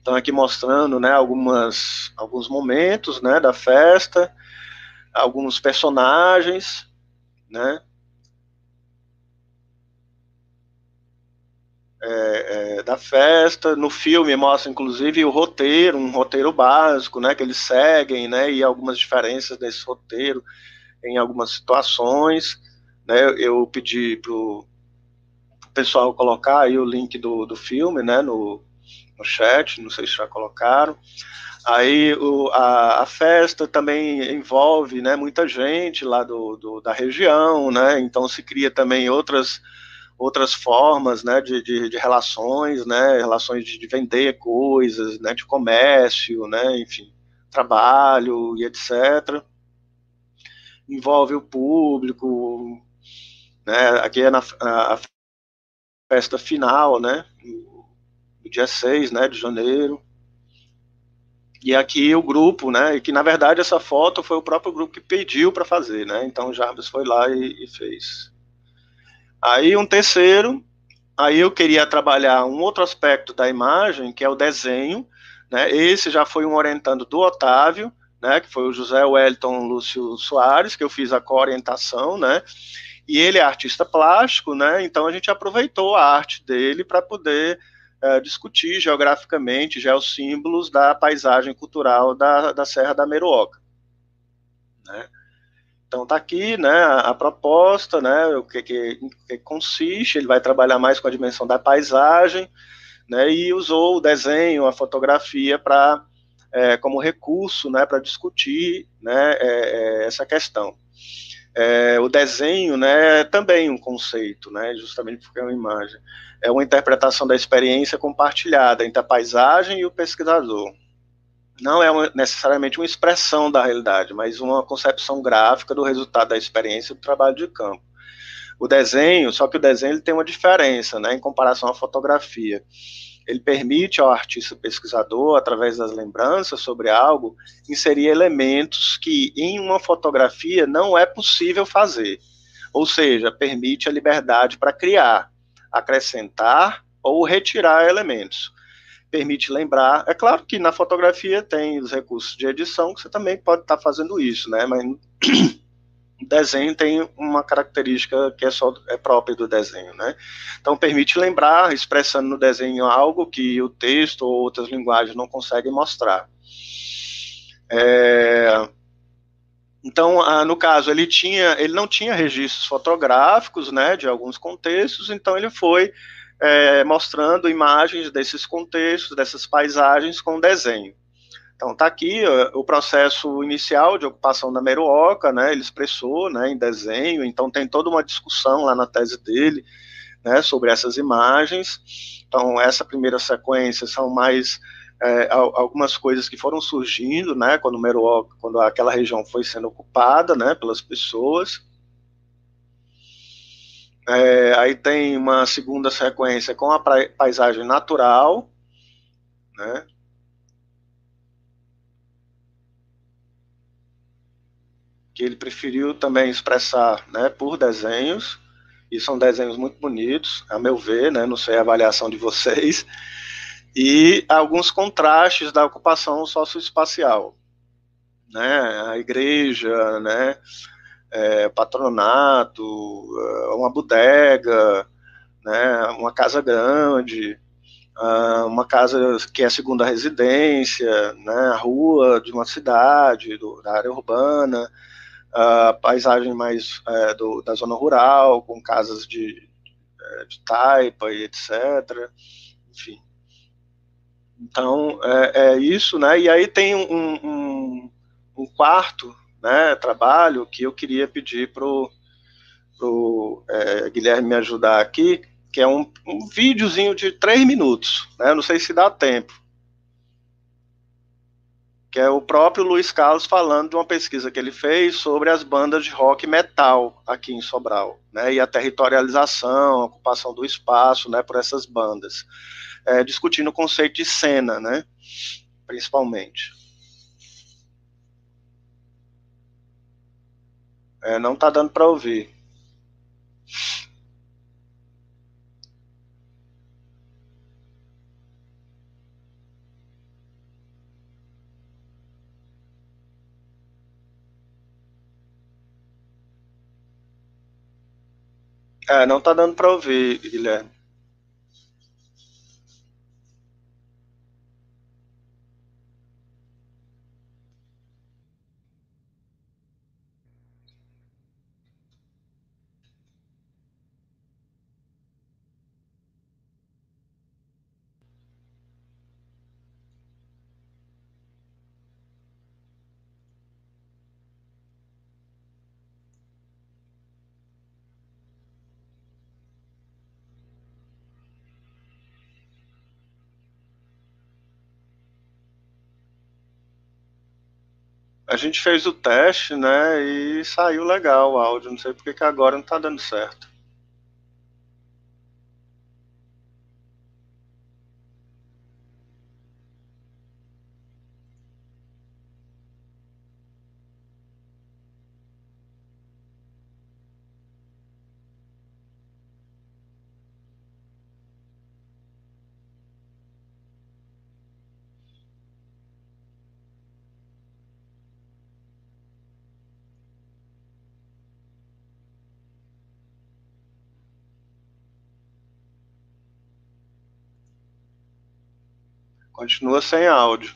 Então, aqui mostrando né, algumas, alguns momentos né, da festa, alguns personagens, né, é, é, da festa. No filme mostra, inclusive, o roteiro, um roteiro básico, né, que eles seguem, né, e algumas diferenças desse roteiro em algumas situações, né? Eu pedi para o pessoal colocar aí o link do, do filme, né? No, no chat, não sei se já colocaram. Aí o, a, a, festa também envolve né, muita gente lá do, do, da região, né? Então se cria também outras outras formas né, de, de, de relações, né, relações de, de, vender coisas, né, de comércio, né, enfim, trabalho e etc. Envolve o público, né, aqui é na, a, festa final, né, no dia 6 né, de janeiro. E aqui o grupo, né, que na verdade essa foto foi o próprio grupo que pediu para fazer, né, então o Jarvis foi lá e, e fez. Aí um terceiro, aí eu queria trabalhar um outro aspecto da imagem, que é o desenho, né? Esse já foi um orientando do Otávio, né, que foi o José Wellington Lúcio Soares, que eu fiz a co-orientação, né? E ele é artista plástico, né? Então a gente aproveitou a arte dele para poder uh, discutir geograficamente os símbolos da paisagem cultural da, da Serra da Meruoca. Né? Então está aqui, né, a, proposta, né, o que, que, que, consiste, ele vai trabalhar mais com a dimensão da paisagem, né, e usou o desenho, a fotografia para é, como recurso, né, para discutir, né, é, é, essa questão. É, o desenho, né, é também um conceito, né, justamente porque é uma imagem, é uma interpretação da experiência compartilhada entre a paisagem e o pesquisador não é uma, necessariamente uma expressão da realidade, mas uma concepção gráfica do resultado da experiência do trabalho de campo. O desenho, só que o desenho ele tem uma diferença, né, em comparação à fotografia. Ele permite ao artista pesquisador, através das lembranças sobre algo, inserir elementos que em uma fotografia não é possível fazer. Ou seja, permite a liberdade para criar, acrescentar ou retirar elementos permite lembrar. É claro que na fotografia tem os recursos de edição que você também pode estar tá fazendo isso, né? Mas desenho tem uma característica que é só é própria do desenho, né? Então permite lembrar, expressando no desenho algo que o texto ou outras linguagens não conseguem mostrar. É... Então, no caso, ele tinha, ele não tinha registros fotográficos, né, de alguns contextos, então ele foi é, mostrando imagens desses contextos, dessas paisagens com desenho. Então está aqui o processo inicial de ocupação da Meruoca, né, ele expressou né, em desenho, então tem toda uma discussão lá na tese dele né, sobre essas imagens. Então essa primeira sequência são mais é, algumas coisas que foram surgindo, né, quando Meruoca, quando aquela região foi sendo ocupada, né, pelas pessoas. É, aí tem uma segunda sequência com a paisagem natural, né? Que ele preferiu também expressar né, por desenhos, e são desenhos muito bonitos, a meu ver, né? Não sei a avaliação de vocês. E alguns contrastes da ocupação socioespacial, né? A igreja, né? É, patronato, é, uma bodega, né, uma casa grande, uma casa que é a segunda residência, né, a rua de uma cidade, do, da área urbana, a paisagem mais é, do, da zona rural, com casas de, é, de taipa e etc. Enfim. Então, é, é, isso, né? E aí tem um, um, um quarto né, trabalho que eu queria pedir para o é, Guilherme me ajudar aqui, que é um, um videozinho de três minutos, né, não sei se dá tempo, que é o próprio Luiz Carlos falando de uma pesquisa que ele fez sobre as bandas de rock metal aqui em Sobral, né, e a territorialização, a ocupação do espaço, né, por essas bandas, é, discutindo o conceito de cena, né, principalmente. É, não tá dando para ouvir. É, não tá dando para ouvir, Guilherme. A gente fez o teste, né, e saiu legal o áudio. Não sei porque que agora não está dando certo. Continua sem áudio.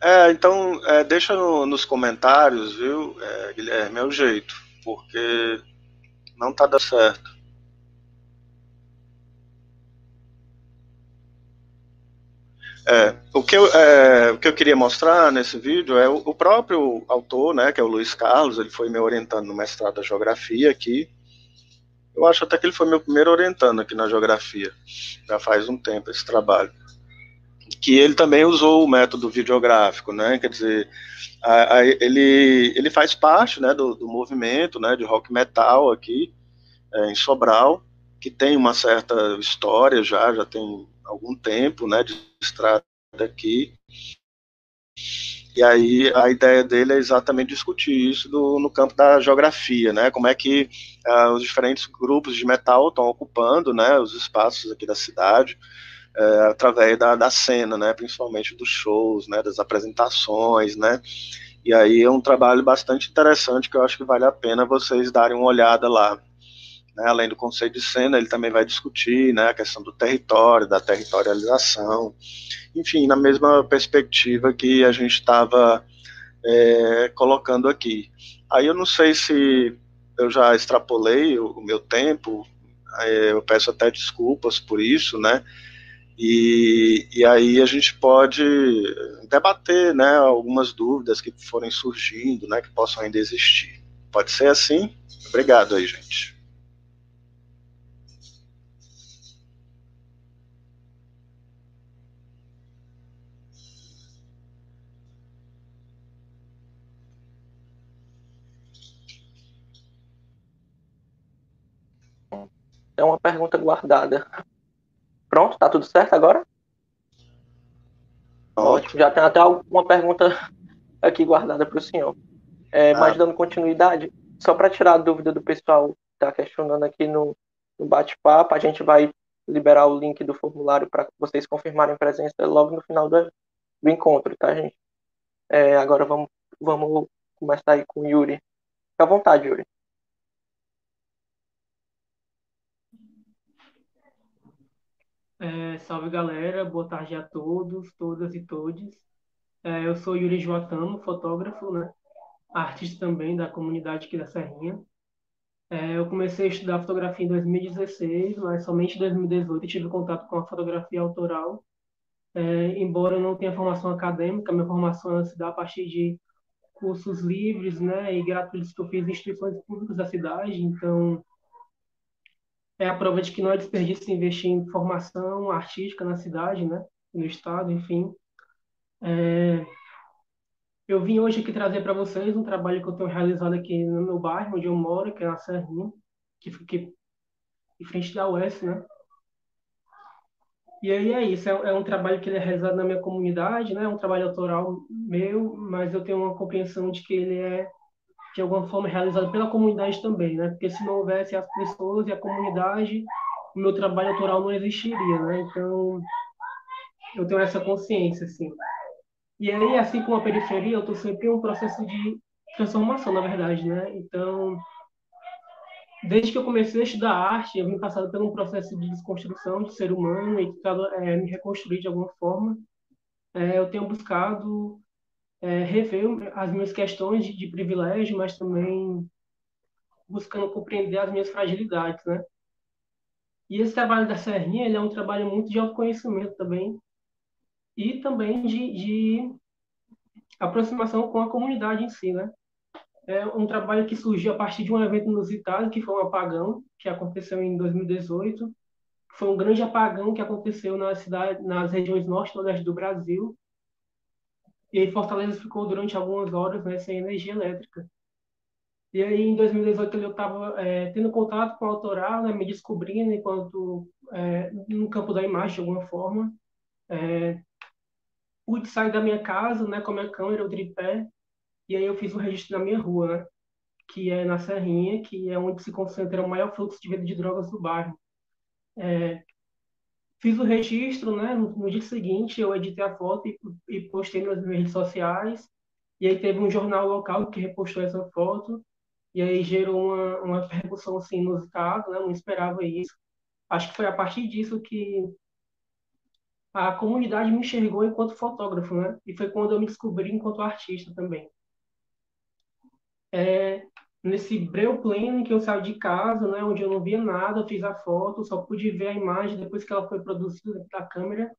É, então, é, deixa no, nos comentários, viu, é, Guilherme, é o jeito, porque não tá dando certo. É, o, que eu, é, o que eu queria mostrar nesse vídeo é o, o, próprio autor, né, que é o Luiz Carlos, ele foi me orientando no mestrado da geografia aqui. Eu acho até que ele foi meu primeiro orientando aqui na geografia, já faz um tempo esse trabalho. Que ele também usou o método videográfico, né, quer dizer, a, a, ele, ele faz parte né, do, do movimento né, de rock metal aqui é, em Sobral, que tem uma certa história já, já tem algum tempo, né, de estrada aqui. E aí a ideia dele é exatamente discutir isso do, no campo da geografia, né? Como é que uh, os diferentes grupos de metal estão ocupando, né, os espaços aqui da cidade uh, através da, da cena, né? Principalmente dos shows, né? Das apresentações, né? E aí é um trabalho bastante interessante que eu acho que vale a pena vocês darem uma olhada lá. Né, além do conceito de cena, ele também vai discutir né, a questão do território, da territorialização, enfim, na mesma perspectiva que a gente estava é, colocando aqui. Aí eu não sei se eu já extrapolei o, o meu tempo, é, eu peço até desculpas por isso, né? E, e aí a gente pode debater né, algumas dúvidas que forem surgindo, né, que possam ainda existir. Pode ser assim? Obrigado aí, gente. É uma pergunta guardada. Pronto, tá tudo certo agora? Ótimo. Já tem até uma pergunta aqui guardada para o senhor. É, ah. Mas dando continuidade, só para tirar a dúvida do pessoal que está questionando aqui no, no bate-papo, a gente vai liberar o link do formulário para vocês confirmarem presença logo no final do, do encontro, tá, gente? É, agora vamos, vamos começar aí com o Yuri. Fique à vontade, Yuri. É, salve galera, boa tarde a todos, todas e todes. É, eu sou Yuri Joatano, fotógrafo, né? artista também da comunidade aqui da Serrinha. É, eu comecei a estudar fotografia em 2016, mas somente em 2018 tive contato com a fotografia autoral. É, embora eu não tenha formação acadêmica, minha formação se dá a partir de cursos livres né, e gratuitos que eu fiz em instituições públicas da cidade, então é a prova de que não é desperdício investir em formação artística na cidade, né? no estado, enfim. É... Eu vim hoje aqui trazer para vocês um trabalho que eu tenho realizado aqui no meu bairro, onde eu moro, que é na Serrinha, que fica aqui em frente da UES, né? E aí é isso, é, é, um trabalho que ele é realizado na minha comunidade, né? É um trabalho autoral meu, mas eu tenho uma compreensão de que ele é de alguma forma realizado pela comunidade também, né? Porque se não houvesse as pessoas e a comunidade, o meu trabalho autoral não existiria, né? Então, eu tenho essa consciência, assim. E aí, assim como a periferia, eu estou sempre em um processo de transformação, na verdade, né? Então, desde que eu comecei a estudar arte, eu vim passando por um processo de desconstrução de ser humano e tentado é, me reconstruir de alguma forma. É, eu tenho buscado é, rever as minhas questões de, de, privilégio, mas também buscando compreender as minhas fragilidades, né? E esse trabalho da Serrinha, ele é um trabalho muito de autoconhecimento também e também de, de aproximação com a comunidade em si, né? É um trabalho que surgiu a partir de um evento inusitado, que foi um apagão, que aconteceu em 2018. Foi um grande apagão que aconteceu na cidade, nas regiões norte e nordeste do Brasil. E aí Fortaleza ficou durante algumas horas né, sem energia elétrica. E aí, em 2018, eu estava é, tendo contato com o autoral, né, me descobrindo enquanto é, no campo da imagem, de alguma forma. É, pude sair da minha casa né, com a minha câmera, o tripé, e aí eu fiz o registro na minha rua, né, que é na Serrinha, que é onde se concentra o maior fluxo de venda de drogas do bairro. É, fiz o registro, né, no, no, dia seguinte eu editei a foto e, e postei nas minhas redes sociais, e aí teve um jornal local que repostou essa foto, e aí gerou uma, uma repercussão assim, inusitada, né? não esperava isso. Acho que foi a partir disso que a comunidade me enxergou enquanto fotógrafo, né? E foi quando eu me descobri enquanto artista também. É, nesse breu pleno em que eu saí de casa, né, onde eu não via nada, fiz a foto, só pude ver a imagem depois que ela foi produzida da câmera.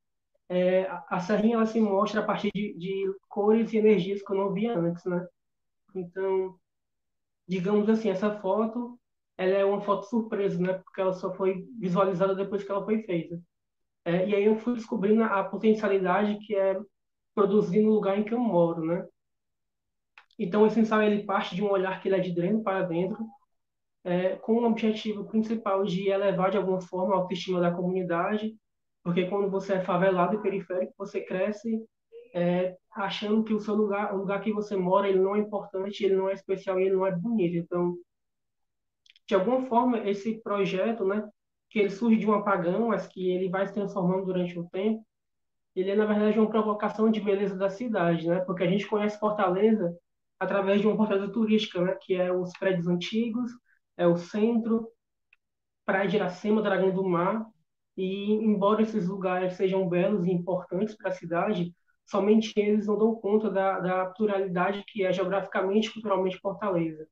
É, a serrinha ela se mostra a partir de, de cores e energias que eu não via antes, né? Então, digamos assim, essa foto ela é uma foto surpresa, né? Porque ela só foi visualizada depois que ela foi feita. É, e aí eu fui descobrindo a potencialidade que é produzir no lugar em que eu moro, né? Então, esse ensaio ele parte de um olhar que ele é de dentro para dentro, é, com o objetivo principal de elevar de alguma forma a autoestima da comunidade, porque quando você é favelado e periférico, você cresce é, achando que o seu lugar, o lugar que você mora, ele não é importante, ele não é especial ele não é bonito. Então, de alguma forma, esse projeto, né, que ele surge de um apagão, mas que ele vai se transformando durante o tempo, ele é, na verdade, uma provocação de beleza da cidade, né? Porque a gente conhece Fortaleza através de uma fortaleza turística, né? Que é os prédios antigos, é o centro, Praia de Iracema, Dragão do Mar, e embora esses lugares sejam belos e importantes para a cidade, somente eles não dão conta da, da pluralidade que é geograficamente e culturalmente Fortaleza.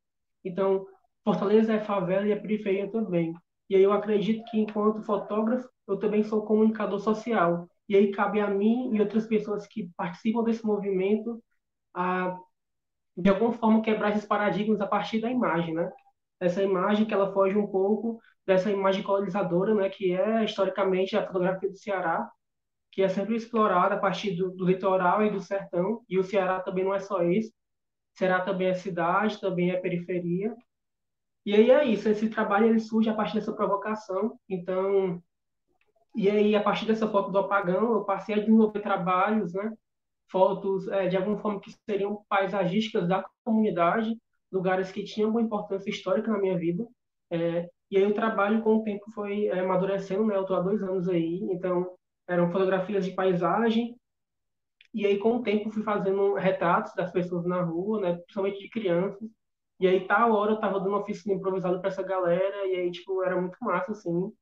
Então, Fortaleza é favela e é periferia também. E aí eu acredito que, enquanto fotógrafo, eu também sou comunicador social. E aí cabe a mim e outras pessoas que participam desse movimento a, de alguma forma, quebrar esses paradigmas a partir da imagem, né? Essa imagem que ela foge um pouco dessa imagem colonizadora, né? Que é, historicamente, a fotografia do Ceará, que é sempre explorada a partir do, do, litoral e do sertão, e o Ceará também não é só isso, Ceará também é cidade, também é periferia, e aí é isso, esse trabalho ele surge a partir dessa provocação, então, e aí a partir dessa foto do apagão, eu passei a desenvolver trabalhos, né, fotos é, de alguma forma que seriam paisagísticas da comunidade, lugares que tinham alguma importância histórica na minha vida, é, e aí o trabalho com o tempo foi é, amadurecendo, né, eu estou há dois anos aí, então eram fotografias de paisagem, e aí com o tempo fui fazendo retratos das pessoas na rua, né, principalmente de crianças. E aí tal hora eu tava dando uma oficina improvisada para essa galera e aí tipo era muito massa assim.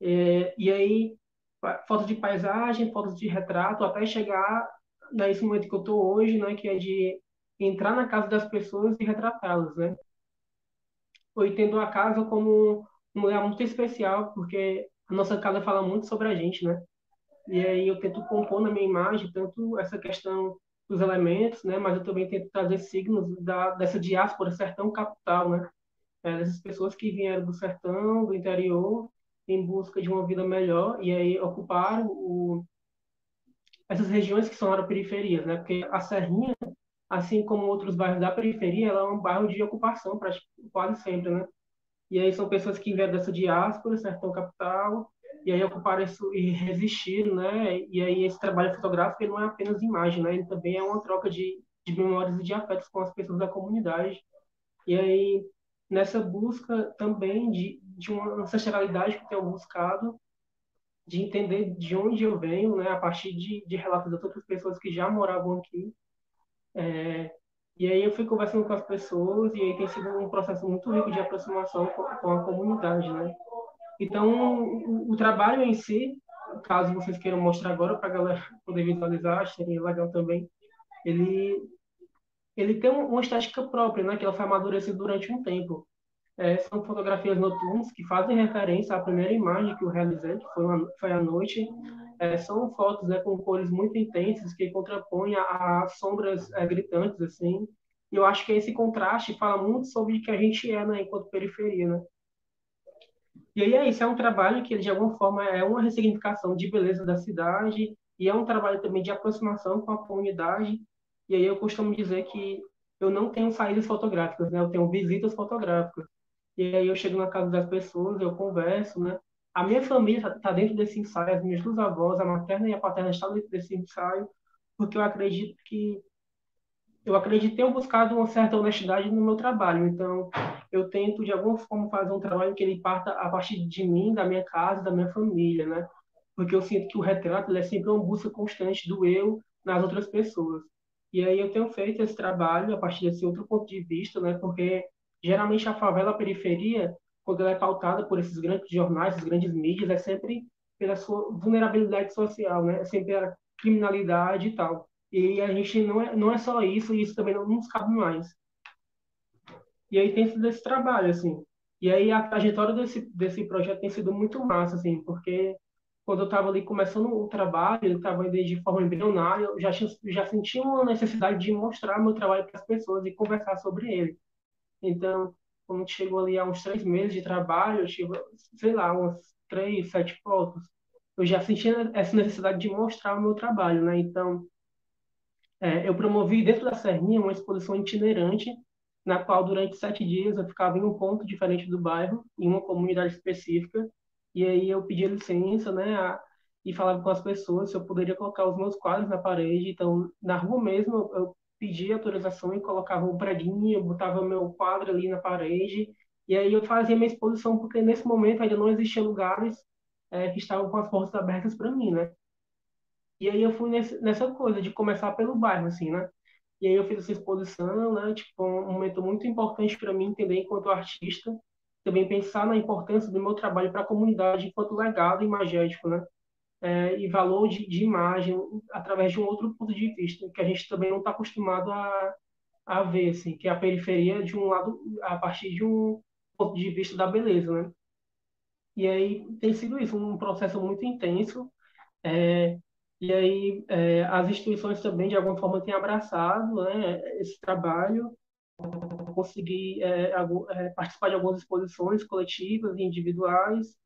É, e aí fotos de paisagem, fotos de retrato, até chegar nesse momento que eu tô hoje, né, que é de entrar na casa das pessoas e retratá-las, né? Eu entendo a casa como um lugar muito especial, porque a nossa casa fala muito sobre a gente, né? E aí eu tento compor na minha imagem tanto essa questão dos elementos, né? Mas eu também tento trazer signos da, dessa diáspora sertão capital, né? É, dessas pessoas que vieram do sertão, do interior, em busca de uma vida melhor e aí ocuparam o, essas regiões que são periferias, né? Porque a Serrinha, assim como outros bairros da periferia, ela é um bairro de ocupação quase sempre, né? E aí são pessoas que vieram dessa diáspora, sertão capital, e aí ocuparam isso e resistiram, né? E aí esse trabalho fotográfico não é apenas imagem, né? Ele também é uma troca de, de memórias e de afetos com as pessoas da comunidade. E aí nessa busca também de, de uma ancestralidade que eu tenho buscado, de entender de onde eu venho, né? A partir de, de relatos das outras pessoas que já moravam aqui. É, e aí eu fui conversando com as pessoas e aí tem sido um processo muito rico de aproximação com, com a comunidade, né? Então, o, o, trabalho em si, caso vocês queiram mostrar agora para a galera poder visualizar, seria legal também, ele, ele tem uma estética própria, né, que ela foi amadurecida durante um tempo. É, são fotografias noturnas que fazem referência à primeira imagem que eu realizei, que foi, uma, foi à noite. É, são fotos né, com cores muito intensas que contrapõem a, a sombras é, gritantes, assim. E eu acho que esse contraste fala muito sobre o que a gente é, né, enquanto periferia, né? E aí é isso, é um trabalho que, de alguma forma, é uma ressignificação de beleza da cidade e é um trabalho também de aproximação com a comunidade. E aí eu costumo dizer que eu não tenho saídas fotográficas, né? Eu tenho visitas fotográficas. E aí eu chego na casa das pessoas, eu converso, né? A minha família está tá dentro desse ensaio, as minhas duas avós, a materna e a paterna estão dentro desse ensaio, porque eu acredito que eu acredito ter buscado uma certa honestidade no meu trabalho. Então, eu tento de alguma forma fazer um trabalho que ele parta a partir de mim, da minha casa, da minha família, né? Porque eu sinto que o retrato é sempre uma busca constante do eu nas outras pessoas. E aí eu tenho feito esse trabalho a partir desse outro ponto de vista, né? Porque geralmente a favela, a periferia, quando ela é pautada por esses grandes jornais, esses grandes mídias, é sempre pela sua vulnerabilidade social, né? É sempre a criminalidade e tal. E a gente não é, não é só isso, e isso também não nos cabe mais. E aí tem sido esse trabalho, assim. E aí a trajetória desse, desse projeto tem sido muito massa, assim, porque quando eu estava ali começando o trabalho, eu estava de forma embrionária, eu já, já sentia uma necessidade de mostrar meu trabalho para as pessoas e conversar sobre ele. Então, quando chegou ali a uns três meses de trabalho, eu tive, sei lá, umas três, sete fotos, eu já sentia essa necessidade de mostrar o meu trabalho, né? Então, é, eu promovi dentro da Serrinha uma exposição itinerante, na qual durante sete dias eu ficava em um ponto diferente do bairro, em uma comunidade específica, e aí eu pedia licença, né, a, e falava com as pessoas se eu poderia colocar os meus quadros na parede. Então, na rua mesmo, eu pedia autorização e colocava um predinho, botava meu quadro ali na parede, e aí eu fazia minha exposição, porque nesse momento ainda não existiam lugares é, que estavam com as portas abertas para mim, né? E aí eu fui nesse, nessa coisa de começar pelo bairro, assim, né? E aí eu fiz essa exposição, né? Tipo, um momento muito importante para mim entender enquanto artista, também pensar na importância do meu trabalho para a comunidade enquanto legado imagético, né? É, e valor de, de, imagem através de um outro ponto de vista que a gente também não está acostumado a, a ver, assim, que é a periferia de um lado a partir de um ponto de vista da beleza, né? E aí tem sido isso, um processo muito intenso. É, e aí é, as instituições também, de alguma forma, têm abraçado né, esse trabalho consegui é, é, participar de algumas exposições coletivas e individuais.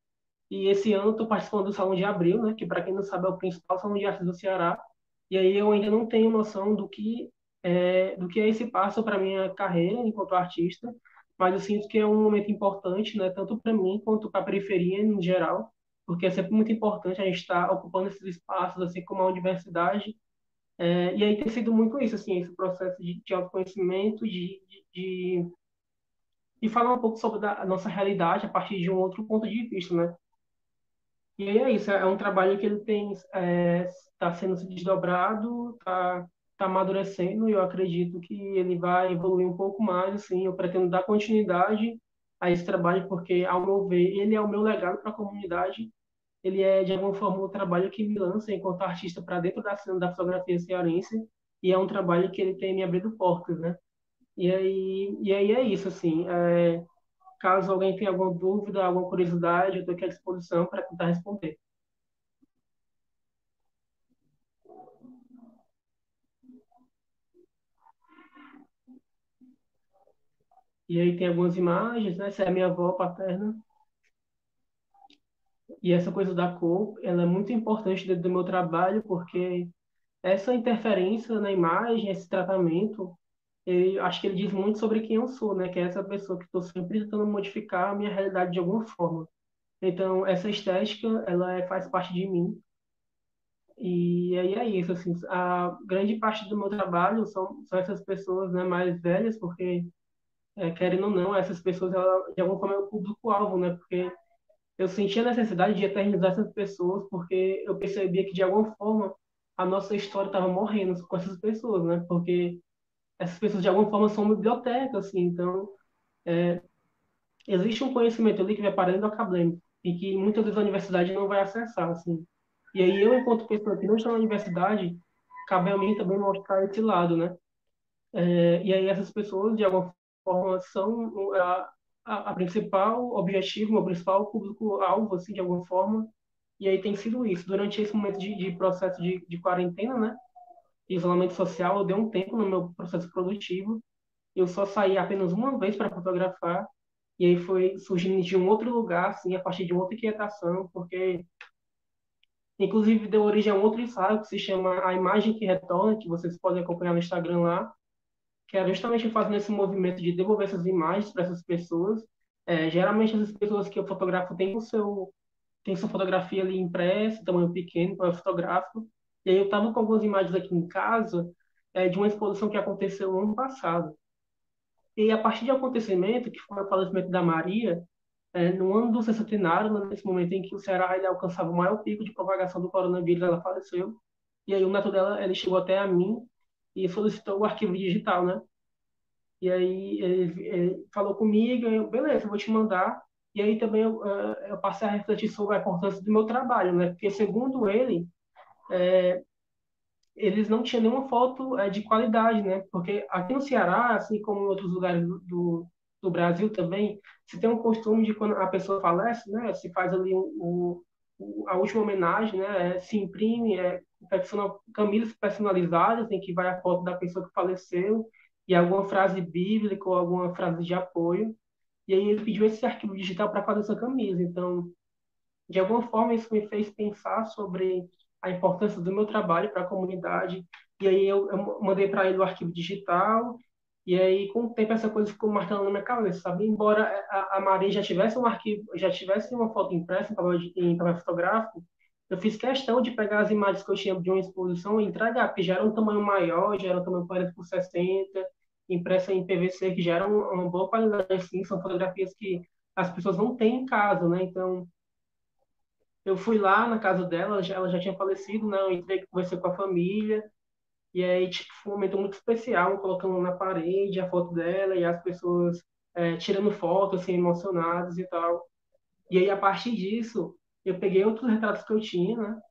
E esse ano estou participando do Salão de Abril, né, que para quem não sabe é o principal salão de artes do Ceará. E aí eu ainda não tenho noção do que é, do que é esse passo para minha carreira enquanto artista, mas eu sinto que é um momento importante, né, tanto para mim quanto para a periferia em geral, porque é sempre muito importante a gente estar tá ocupando esses espaços, assim como a universidade, é, e aí tem sido muito isso, assim, esse processo de, de autoconhecimento, de, de, de, de falar um pouco sobre a nossa realidade a partir de um outro ponto de vista, né? E aí é isso, é um trabalho que ele tem está é, tá sendo desdobrado, está tá amadurecendo e eu acredito que ele vai evoluir um pouco mais, assim, eu pretendo dar continuidade a esse trabalho porque, ao meu ver, ele é o meu legado para a comunidade ele é, de alguma forma, um trabalho que me lança enquanto artista para dentro da cena da fotografia cearense, e é um trabalho que ele tem me abrido portas, né? E aí, e aí é isso, assim, é, caso alguém tenha alguma dúvida, alguma curiosidade, eu estou aqui à disposição para tentar responder. E aí tem algumas imagens, né? Essa é a minha avó paterna. E essa coisa da cor, ela é muito importante dentro do meu trabalho, porque essa interferência na imagem, esse tratamento, eu acho que ele diz muito sobre quem eu sou, né? Que é essa pessoa que estou sempre tentando modificar a minha realidade de alguma forma. Então, essa estética, ela é, faz parte de mim. E aí é isso, assim, a grande parte do meu trabalho são, são essas pessoas né, mais velhas, porque, é, querendo ou não, essas pessoas, ela, de alguma forma, é o público-alvo, né? Porque eu sentia a necessidade de eternizar essas pessoas, porque eu percebia que, de alguma forma, a nossa história estava morrendo com essas pessoas, né? Porque essas pessoas, de alguma forma, são biblioteca, assim. Então, é, existe um conhecimento ali que vai para dentro do acadêmico e que muitas vezes a universidade não vai acessar, assim. E aí eu, enquanto pessoa que não está na universidade, cabe a mim também mostrar esse lado, né? É, e aí essas pessoas, de alguma forma, são a, a, a principal objetivo, o principal público-alvo, assim, de alguma forma. E aí tem sido isso. Durante esse momento de, de processo de, de quarentena, né? Isolamento social, eu dei um tempo no meu processo produtivo. eu só saí apenas uma vez para fotografar, e aí foi surgindo de um outro lugar, assim, a partir de outra inquietação, porque inclusive deu origem a um outro ensaio que se chama A Imagem que Retorna, que vocês podem acompanhar no Instagram lá, que é justamente fazendo esse movimento de devolver essas imagens para essas pessoas. É, geralmente as pessoas que eu fotografo têm o seu tem sua fotografia ali impressa, tamanho pequeno, para fotográfico. E aí eu estava com algumas imagens aqui em casa é, de uma exposição que aconteceu no ano passado. E a partir de acontecimento, que foi o falecimento da Maria, é, no ano do centenário, né, nesse momento em que o Ceará ele alcançava o maior pico de propagação do coronavírus, ela faleceu. E aí o neto dela ele chegou até a mim e solicitou o arquivo digital, né? E aí ele, ele falou comigo, eu, beleza, eu vou te mandar. E aí também eu, eh, eu, passei a refletir sobre a importância do meu trabalho, né? Porque segundo ele, é, eles não tinham nenhuma foto é, de qualidade, né? Porque aqui no Ceará, assim como em outros lugares do, do, do, Brasil também, se tem um costume de quando a pessoa falece, né? Se faz ali o, o, a última homenagem, né? É, se imprime, é, camisas personalizadas em que vai a foto da pessoa que faleceu e alguma frase bíblica ou alguma frase de apoio. E aí ele pediu esse arquivo digital para fazer essa camisa. Então, de alguma forma, isso me fez pensar sobre a importância do meu trabalho para a comunidade. E aí eu, eu mandei para ele o arquivo digital. E aí, com o tempo, essa coisa ficou marcando na minha cabeça, sabe? Embora a, a Maria já tivesse um arquivo, já tivesse uma foto impressa em papel, em papel fotográfico, eu fiz questão de pegar as imagens que eu tinha de uma exposição e entregar, porque já era um tamanho maior, já era um tamanho 40 por 60, impressa em PVC, que já era uma boa qualidade, assim, são fotografias que as pessoas não têm em casa, né? Então, eu fui lá na casa dela, ela já tinha falecido, né? Eu entrei, conversei com a família, e aí tipo, foi um momento muito especial, colocando na parede a foto dela e as pessoas é, tirando fotos, assim, emocionadas e tal. E aí, a partir disso, eu peguei outros retratos que eu tinha, né?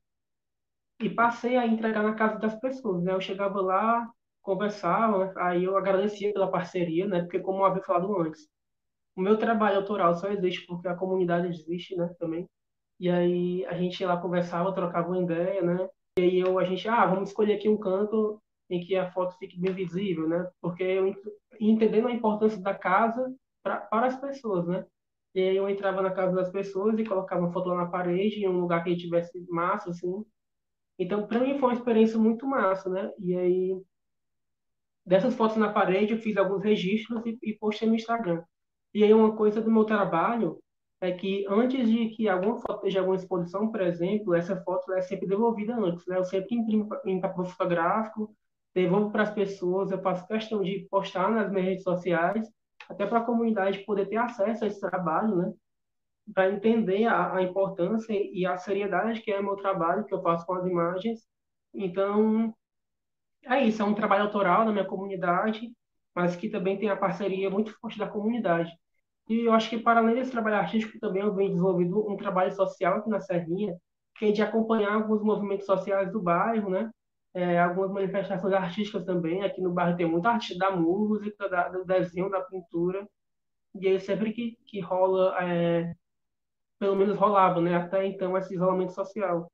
E passei a entregar na casa das pessoas, né? Eu chegava lá, conversava, aí eu agradecia pela parceria, né? Porque, como eu havia falado antes, o meu trabalho autoral só existe porque a comunidade existe, né? Também. E aí a gente lá conversava, trocava uma ideia, né? E aí eu, a gente, ah, vamos escolher aqui um canto em que a foto fique bem visível, né? Porque eu entendendo a importância da casa pra, para as pessoas, né? E aí eu entrava na casa das pessoas e colocava uma foto lá na parede, em um lugar que tivesse massa, assim. Então, para mim foi uma experiência muito massa, né? E aí, dessas fotos na parede, eu fiz alguns registros e, e postei no Instagram. E aí, uma coisa do meu trabalho é que antes de que alguma foto esteja alguma exposição, por exemplo, essa foto é sempre devolvida antes, né? Eu sempre imprimo em papel fotográfico, devolvo para as pessoas, eu faço questão de postar nas minhas redes sociais, até para a comunidade poder ter acesso a esse trabalho, né? Para entender a, a, importância e a seriedade que é o meu trabalho, que eu faço com as imagens. Então, é isso, é um trabalho autoral na minha comunidade, mas que também tem a parceria muito forte da comunidade. E eu acho que, para além desse trabalho artístico, também eu venho desenvolvendo um trabalho social aqui na Serrinha, que é de acompanhar alguns movimentos sociais do bairro, né? É, algumas manifestações artísticas também. Aqui no bairro tem muita arte da música, da, do desenho, da pintura. E aí, sempre que, que rola, é, pelo menos rolava, né? Até então, esse isolamento social.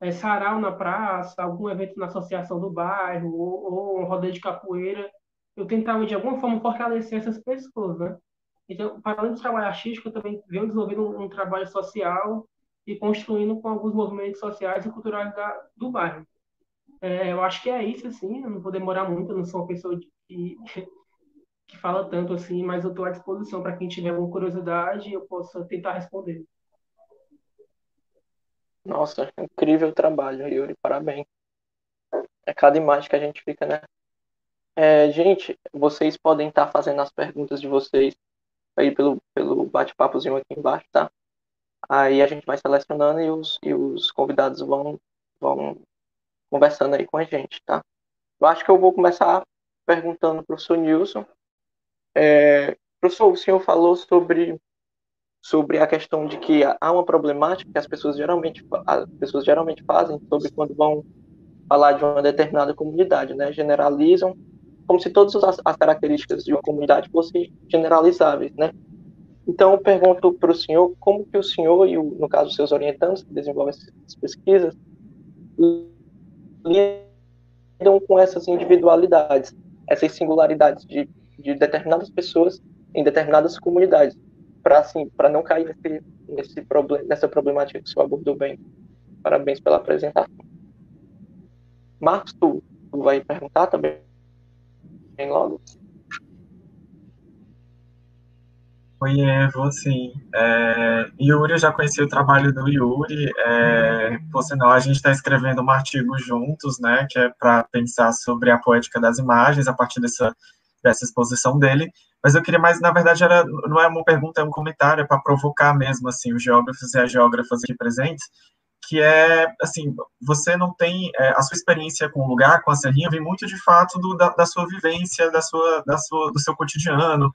É, sarau na praça, algum evento na associação do bairro, ou, ou um rodeio de capoeira. Eu tentava, de alguma forma, fortalecer essas pessoas, né? Então, para além do trabalho artístico, eu também venho desenvolvendo um, um, trabalho social e construindo com alguns movimentos sociais e culturais da, do bairro. É, eu acho que é isso, assim, eu não vou demorar muito, eu não sou uma pessoa que, que fala tanto assim, mas eu estou à disposição para quem tiver alguma curiosidade, eu possa tentar responder. Nossa, incrível trabalho, Yuri, parabéns. É cada imagem que a gente fica, né? É, gente, vocês podem estar fazendo as perguntas de vocês aí pelo, pelo bate-papozinho aqui embaixo, tá? Aí a gente vai selecionando e os, e os convidados vão, vão conversando aí com a gente, tá? Eu acho que eu vou começar perguntando para o professor Nilson. É, professor, o senhor falou sobre, sobre a questão de que há uma problemática que as pessoas geralmente, as pessoas geralmente fazem sobre quando vão falar de uma determinada comunidade, né? Generalizam como se todas as, as características de uma comunidade fossem generalizáveis, né? Então, eu pergunto para o senhor como que o senhor e, o, no caso, os seus orientantes que desenvolvem essas pesquisas lidam com essas individualidades, essas singularidades de, de determinadas pessoas em determinadas comunidades, para assim, para não cair nesse, nesse problema, nessa problemática que o senhor abordou bem. Parabéns pela apresentação. Marcos, tu, tu vai perguntar também logo? Oi, Evo, sim. É, Yuri, eu já conheci o trabalho do Yuri, é, por sinal, a gente está escrevendo um artigo juntos, né, que é para pensar sobre a poética das imagens a partir dessa, dessa exposição dele, mas eu queria mais, na verdade, era, não é uma pergunta, é um comentário, é para provocar mesmo, assim, os geógrafos e as geógrafas aqui presentes, que é, assim, você não tem, é, a sua experiência com o lugar, com a serrinha, vem muito de fato do, da, da, sua vivência, da sua, da sua, do seu cotidiano,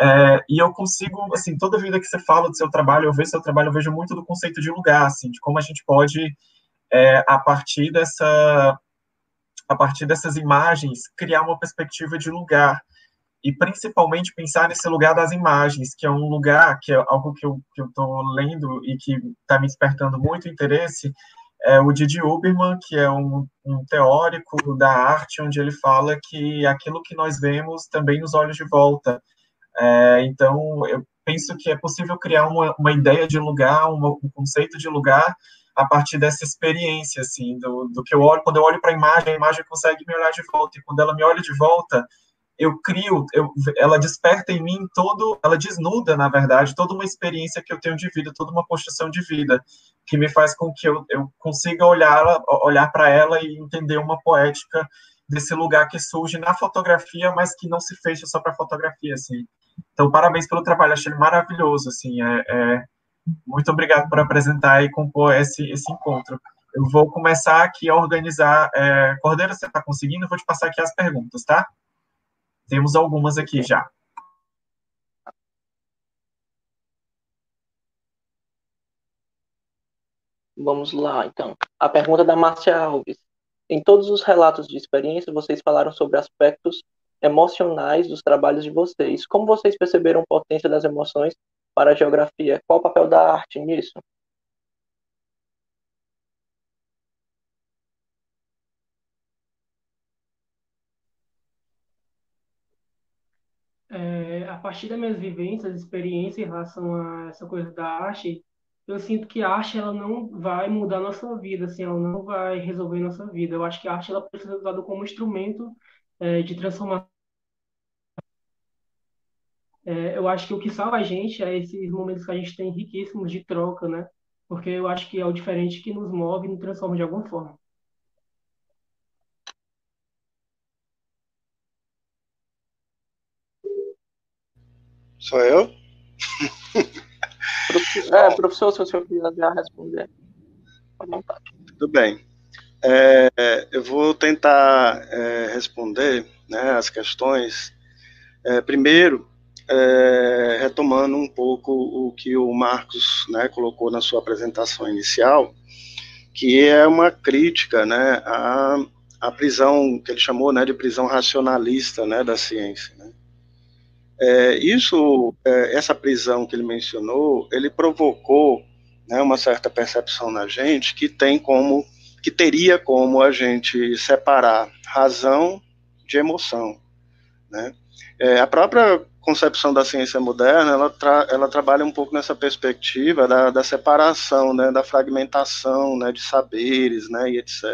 é, e eu consigo, assim, toda vida que você fala do seu trabalho, eu vejo seu trabalho, eu vejo muito do conceito de lugar, assim, de como a gente pode, é, a partir dessa, a partir dessas imagens, criar uma perspectiva de lugar, e principalmente pensar nesse lugar das imagens, que é um lugar, que é algo que eu estou lendo e que está me despertando muito interesse, é o Didi Uberman, que é um, um, teórico da arte, onde ele fala que aquilo que nós vemos também nos olhos de volta, é, então, eu penso que é possível criar uma, uma ideia de lugar, uma, um conceito de lugar a partir dessa experiência, assim, do, do que eu olho, quando eu olho para a imagem, a imagem consegue me olhar de volta, e quando ela me olha de volta, eu crio, eu, ela desperta em mim todo, ela desnuda, na verdade, toda uma experiência que eu tenho de vida, toda uma construção de vida, que me faz com que eu, eu consiga olhar, olhar para ela e entender uma poética desse lugar que surge na fotografia, mas que não se fecha só para fotografia, assim. Então, parabéns pelo trabalho, achei maravilhoso, assim, é, é, muito obrigado por apresentar e compor esse, esse encontro. Eu vou começar aqui a organizar, é, Cordeiro, você está conseguindo? Eu vou te passar aqui as perguntas, tá? Temos algumas aqui já. Vamos lá, então. A pergunta da Márcia Alves. Em todos os relatos de experiência, vocês falaram sobre aspectos emocionais dos trabalhos de vocês. Como vocês perceberam a potência das emoções para a geografia? Qual o papel da arte nisso? É, a partir das minhas vivências, experiências em relação a essa coisa da arte, eu sinto que a arte ela não vai mudar nossa vida, assim, ela não vai resolver nossa vida. Eu acho que a arte ela precisa ser usada como instrumento é, de transformação. É, eu acho que o que salva a gente é esses momentos que a gente tem riquíssimos de troca, né? Porque eu acho que é o diferente que nos move e nos transforma de alguma forma. Sou eu? É, professor, se você quiser responder, à vontade. Tudo bem. É, eu vou tentar é, responder né, as questões. É, primeiro, é, retomando um pouco o que o Marcos né, colocou na sua apresentação inicial, que é uma crítica né, à, à prisão, que ele chamou né, de prisão racionalista né, da ciência. Né. É, isso, é, essa prisão que ele mencionou, ele provocou né, uma certa percepção na gente que tem como, que teria como a gente separar razão de emoção, né? É, a própria concepção da ciência moderna, ela, tra ela trabalha um pouco nessa perspectiva da, da separação, né, da fragmentação, né, de saberes, né, e etc.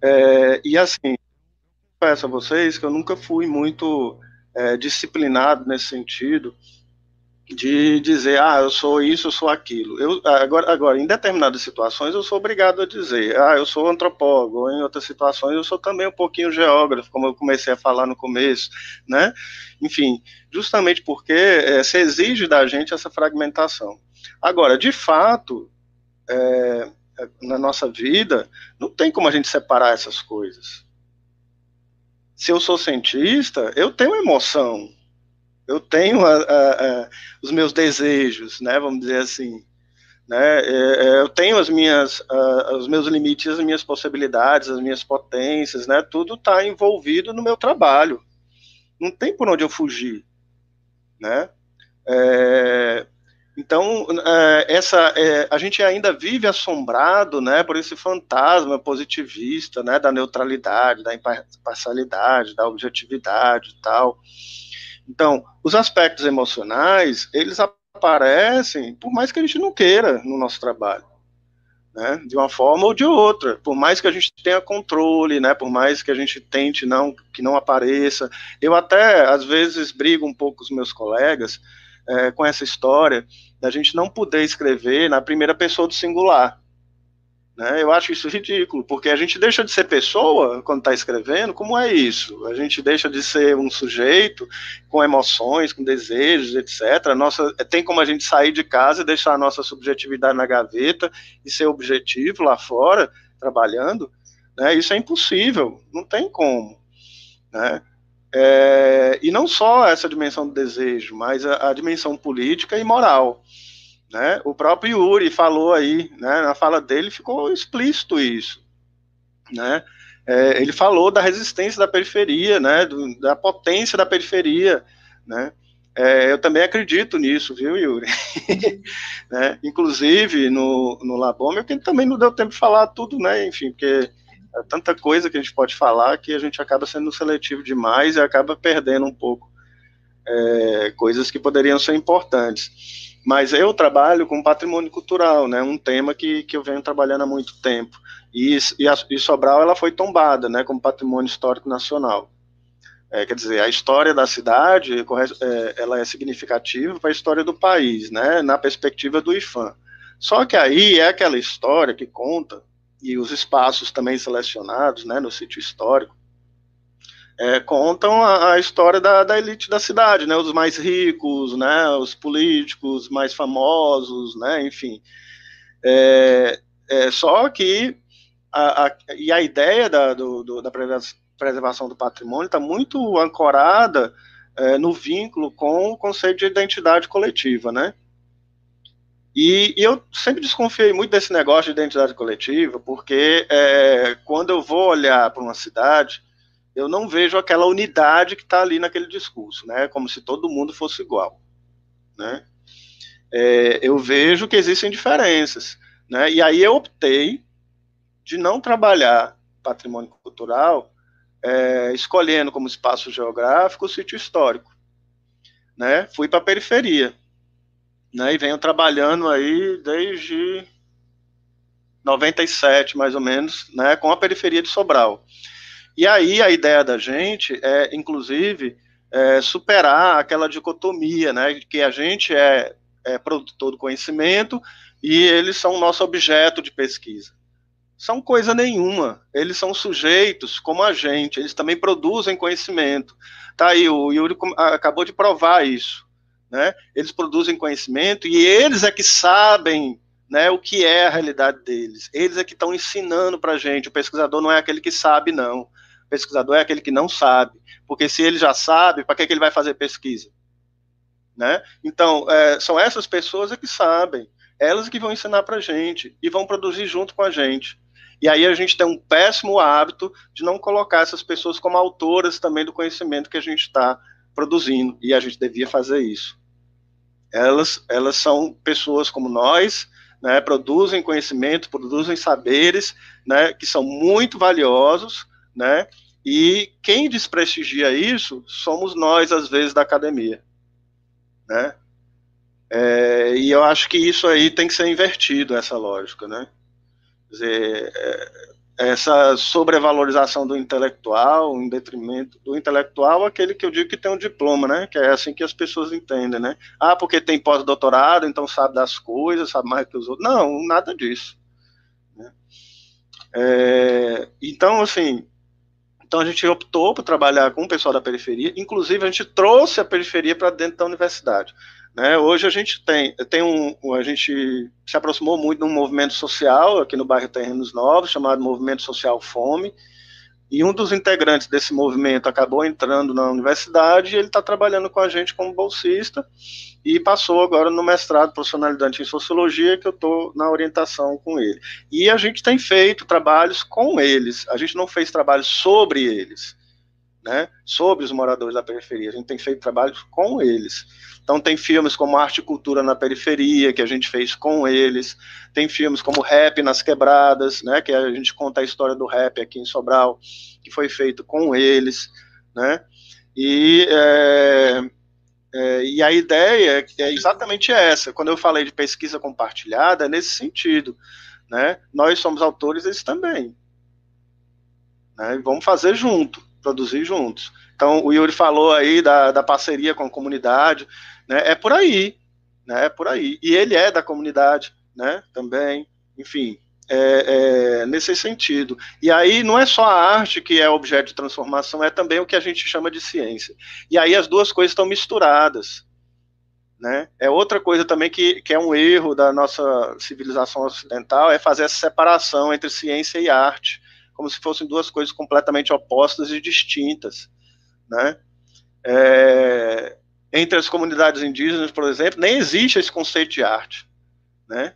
É, e assim, peço a vocês que eu nunca fui muito é, disciplinado nesse sentido de dizer, ah, eu sou isso, eu sou aquilo. Eu, agora, agora, em determinadas situações, eu sou obrigado a dizer, ah, eu sou antropólogo, em outras situações, eu sou também um pouquinho geógrafo, como eu comecei a falar no começo, né? Enfim, justamente porque é, se exige da gente essa fragmentação. Agora, de fato, é, na nossa vida, não tem como a gente separar essas coisas se eu sou cientista, eu tenho emoção, eu tenho a, a, a, os meus desejos, né, vamos dizer assim, né, é, é, eu tenho as minhas, os meus limites, as minhas possibilidades, as minhas potências, né, tudo está envolvido no meu trabalho, não tem por onde eu fugir, né, é, Então, é, essa, é, a gente ainda vive assombrado né, por esse fantasma positivista né, da neutralidade, da imparcialidade, da objetividade e tal. Então, os aspectos emocionais, eles aparecem por mais que a gente não queira no nosso trabalho. Né, de uma forma ou de outra, por mais que a gente tenha controle, né, por mais que a gente tente não que não apareça, eu até às vezes brigo um pouco com os meus colegas, é, com essa história da gente não poder escrever na primeira pessoa do singular. Né? Eu acho isso ridículo, porque a gente deixa de ser pessoa quando está escrevendo. Como é isso? A gente deixa de ser um sujeito com emoções, com desejos, etc. Nossa, tem como a gente sair de casa e deixar a nossa subjetividade na gaveta e ser objetivo lá fora, trabalhando? Né? Isso é impossível, não tem como. Né? É, e não só essa dimensão do desejo, mas a, a, dimensão política e moral. Né? O próprio Yuri falou aí, né, na fala dele ficou explícito isso. Né? É, ele falou da resistência da periferia, né, do, da potência da periferia. Né? É, eu também acredito nisso, viu, Yuri? né? Inclusive, no, no Labome, que também não deu tempo de falar tudo, né? Enfim, porque é tanta coisa que a gente pode falar que a gente acaba sendo seletivo demais e acaba perdendo um pouco é, coisas que poderiam ser importantes. Mas eu trabalho com patrimônio cultural, né, um tema que, que eu venho trabalhando há muito tempo. E, e, a, e Sobral ela foi tombada né, como patrimônio histórico nacional. É, quer dizer, a história da cidade é, ela é significativa para a história do país, né, na perspectiva do IFAM. Só que aí é aquela história que conta e os espaços também selecionados né, no sítio histórico, é, contam a, a história da, da, elite da cidade, né, os mais ricos, né, os políticos mais famosos, né, enfim. É, é, só que a, a, e a ideia da, do, do, da preservação do patrimônio está muito ancorada é, no vínculo com o conceito de identidade coletiva, né? E, e, eu sempre desconfiei muito desse negócio de identidade coletiva, porque é, quando eu vou olhar para uma cidade, eu não vejo aquela unidade que está ali naquele discurso, né? Como se todo mundo fosse igual, né? É, eu vejo que existem diferenças, né? E aí eu optei de não trabalhar patrimônio cultural, é, escolhendo como espaço geográfico o sítio histórico, né? Fui para a periferia né, e venho trabalhando aí desde 97, mais ou menos, né, com a periferia de Sobral. E aí a ideia da gente é, inclusive, é, superar aquela dicotomia, né, que a gente é, é produtor do conhecimento e eles são o nosso objeto de pesquisa. São coisa nenhuma, eles são sujeitos como a gente, eles também produzem conhecimento. Tá aí, o Yuri acabou de provar isso né? Eles produzem conhecimento e eles é que sabem né, o que é a realidade deles. Eles é que estão ensinando para a gente. O pesquisador não é aquele que sabe, não. O pesquisador é aquele que não sabe. Porque se ele já sabe, para que, que ele vai fazer pesquisa? Né? Então, é, são essas pessoas é que sabem. Elas que vão ensinar para a gente e vão produzir junto com a gente. E aí a gente tem um péssimo hábito de não colocar essas pessoas como autoras também do conhecimento que a gente está produzindo. E a gente devia fazer isso elas, elas são pessoas como nós, né, produzem conhecimento, produzem saberes, né, que são muito valiosos, né, e quem desprestigia isso somos nós, às vezes, da academia, né, é, e eu acho que isso aí tem que ser invertido, essa lógica, né, Quer dizer, é, essa sobrevalorização do intelectual em detrimento do intelectual, aquele que eu digo que tem um diploma, né? Que é assim que as pessoas entendem, né? Ah, porque tem pós-doutorado, então sabe das coisas, sabe mais que os outros. Não, nada disso. Né? É, então, assim, então a gente optou por trabalhar com o pessoal da periferia, inclusive a gente trouxe a periferia para dentro da universidade. Né? Hoje a gente tem, tem um, a gente se aproximou muito de um movimento social aqui no bairro Terrenos Novos, chamado Movimento Social Fome, e um dos integrantes desse movimento acabou entrando na universidade e ele está trabalhando com a gente como bolsista e passou agora no mestrado profissionalidade em sociologia que eu estou na orientação com ele. E a gente tem feito trabalhos com eles, a gente não fez trabalhos sobre eles, né, sobre os moradores da periferia. A gente tem feito trabalhos com eles. Então tem filmes como Arte e Cultura na Periferia, que a gente fez com eles. Tem filmes como Rap nas Quebradas, né, que a gente conta a história do rap aqui em Sobral, que foi feito com eles, né. E, é, é, e a ideia é exatamente essa. Quando eu falei de pesquisa compartilhada, é nesse sentido. Né? Nós somos autores, eles também. Né? Vamos fazer junto, produzir juntos. Então, o Yuri falou aí da, da parceria com a comunidade, né? é por aí, né? é por aí. E ele é da comunidade né? também, enfim, é, é, nesse sentido. E aí não é só a arte que é objeto de transformação, é também o que a gente chama de ciência. E aí as duas coisas estão misturadas. Né? É outra coisa também que, que é um erro da nossa civilização ocidental, é fazer essa separação entre ciência e arte, como se fossem duas coisas completamente opostas e distintas. Né? É, entre as comunidades indígenas, por exemplo, nem existe esse conceito de arte. Né?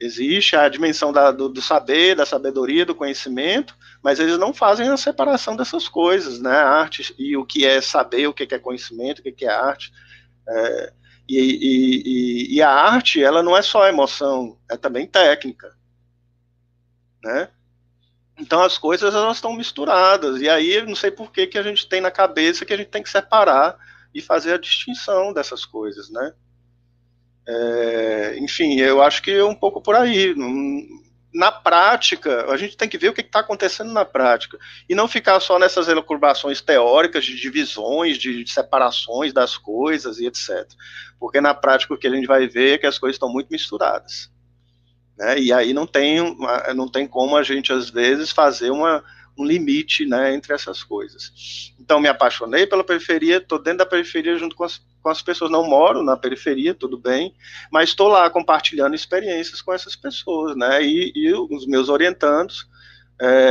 Existe a dimensão da, do, do, saber, da sabedoria, do conhecimento, mas eles não fazem a separação dessas coisas, né? A arte e o que é saber, o que é conhecimento, o que é arte. É, e, e, e, e, a arte, ela não é só emoção, é também técnica, né? Então as coisas elas estão misturadas e aí não sei por que que a gente tem na cabeça que a gente tem que separar e fazer a distinção dessas coisas, né? É, enfim, eu acho que é um pouco por aí. Na prática, a gente tem que ver o que está acontecendo na prática e não ficar só nessas elucubrações teóricas de divisões, de separações das coisas e etc. Porque na prática o que a gente vai ver é que as coisas estão muito misturadas. Né? E aí não tem, não tem como a gente, às vezes, fazer uma, um limite né, entre essas coisas. Então, me apaixonei pela periferia, estou dentro da periferia junto com as, com as pessoas. Não moro na periferia, tudo bem, mas estou compartilhando experiências com essas pessoas, né? E, e os meus orientandos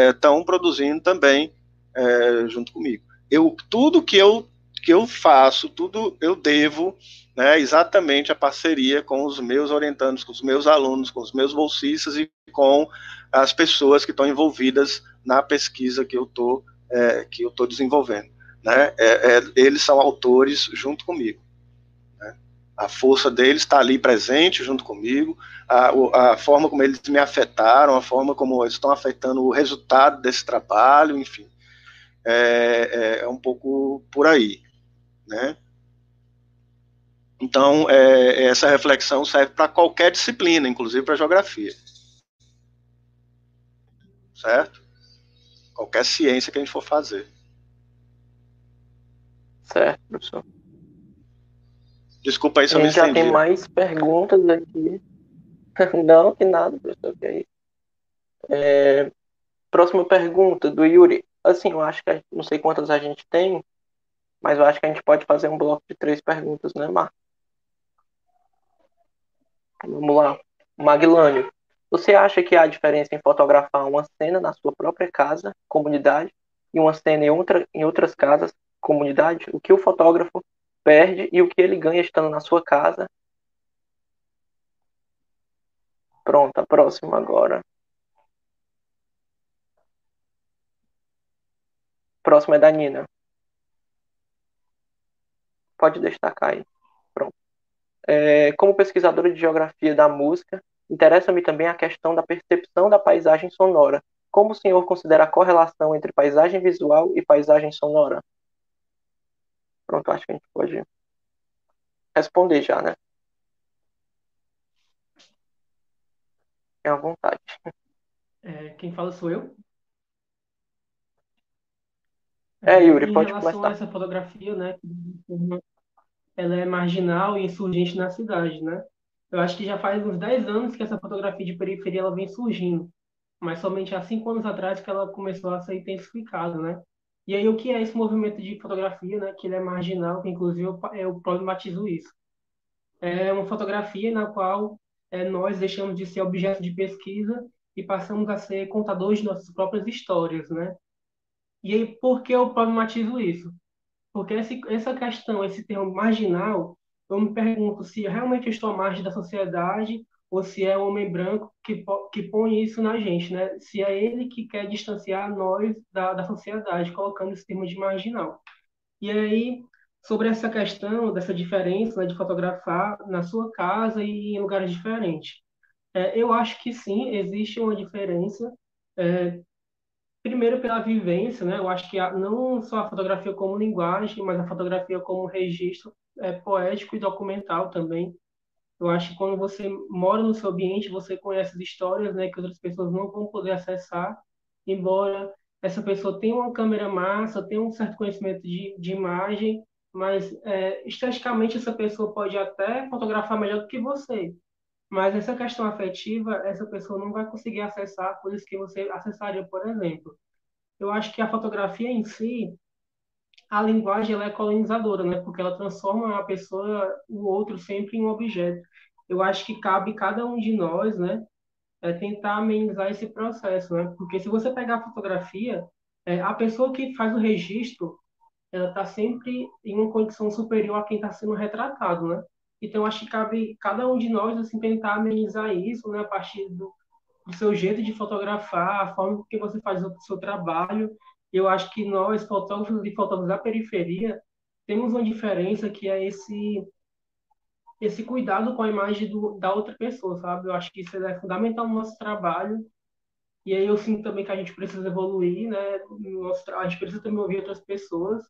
estão é, produzindo também é, junto comigo. Eu, tudo que eu, que eu faço, tudo eu devo né, exatamente a parceria com os meus orientandos, com os meus alunos, com os meus bolsistas e com as pessoas que estão envolvidas na pesquisa que eu estou é, que eu estou desenvolvendo. Né? É, é, eles são autores junto comigo. Né? A força deles está ali presente junto comigo, a, a, forma como eles me afetaram, a forma como eles estão afetando o resultado desse trabalho, enfim, é, é, é um pouco por aí, né? Então, é, essa reflexão serve para qualquer disciplina, inclusive para geografia. Certo? Qualquer ciência que a gente for fazer. Certo, professor. Desculpa aí se eu me já tem mais perguntas aqui. Não, que nada, professor, que é isso. É... Próxima pergunta do Yuri. Assim, eu acho que não sei quantas a gente tem, mas eu acho que a gente pode fazer um bloco de três perguntas, né, Marcos? Vamos lá. Maglânio. Você acha que há diferença em fotografar uma cena na sua própria casa, comunidade, e uma cena em, outra, em outras casas, comunidade? O que o fotógrafo perde e o que ele ganha estando na sua casa? Pronto, a próxima agora. Próxima é da Nina. Pode destacar aí. É, como pesquisadora de geografia da música, Interessa-me também a questão da percepção da paisagem sonora. Como o senhor considera a correlação entre paisagem visual e paisagem sonora? Pronto, acho que a gente pode responder já, né? É à vontade. É, quem fala sou eu? É, Yuri, em pode relação começar. a essa fotografia, né, ela é marginal e insurgente na cidade, né? Eu acho que já faz uns 10 anos que essa fotografia de periferia ela vem surgindo, mas somente há 5 anos atrás que ela começou a ser intensificada, né? E aí o que é esse movimento de fotografia, né? Que ele é marginal, que inclusive eu, eu problematizo isso. É uma fotografia na qual é, nós deixamos de ser objeto de pesquisa e passamos a ser contadores de nossas próprias histórias, né? E aí por que eu problematizo isso? Porque esse, essa questão, esse termo marginal, eu me pergunto se realmente eu estou à margem da sociedade ou se é o homem branco que, que põe isso na gente, né? Se é ele que quer distanciar nós da, da sociedade, colocando esse termo de marginal. E aí, sobre essa questão dessa diferença né, de fotografar na sua casa e em lugares diferentes. É, eu acho que sim, existe uma diferença. É, primeiro pela vivência, né? Eu acho que a, não só a fotografia como linguagem, mas a fotografia como registro é, poético e documental também. Eu acho que quando você mora no seu ambiente, você conhece as histórias, né, que outras pessoas não vão poder acessar, embora essa pessoa tenha uma câmera massa, tenha um certo conhecimento de, de imagem, mas é, esteticamente essa pessoa pode até fotografar melhor do que você. Mas essa questão afetiva, essa pessoa não vai conseguir acessar coisas que você acessaria, por exemplo. Eu acho que a fotografia em si, a linguagem ela é colonizadora, né? Porque ela transforma a pessoa, o outro, sempre em um objeto. Eu acho que cabe cada um de nós, né? É tentar amenizar esse processo, né? Porque se você pegar a fotografia, é, a pessoa que faz o registro, ela está sempre em uma condição superior a quem está sendo retratado, né? Então, acho que cabe cada um de nós assim tentar amenizar isso, né? A partir do, do seu jeito de fotografar, a forma que você faz o seu trabalho eu acho que nós, fotógrafos e fotógrafos da periferia, temos uma diferença que é esse esse cuidado com a imagem do, da outra pessoa, sabe? Eu acho que isso é fundamental no nosso trabalho. E aí eu sinto também que a gente precisa evoluir, né? Mostrar, a gente precisa também ouvir outras pessoas.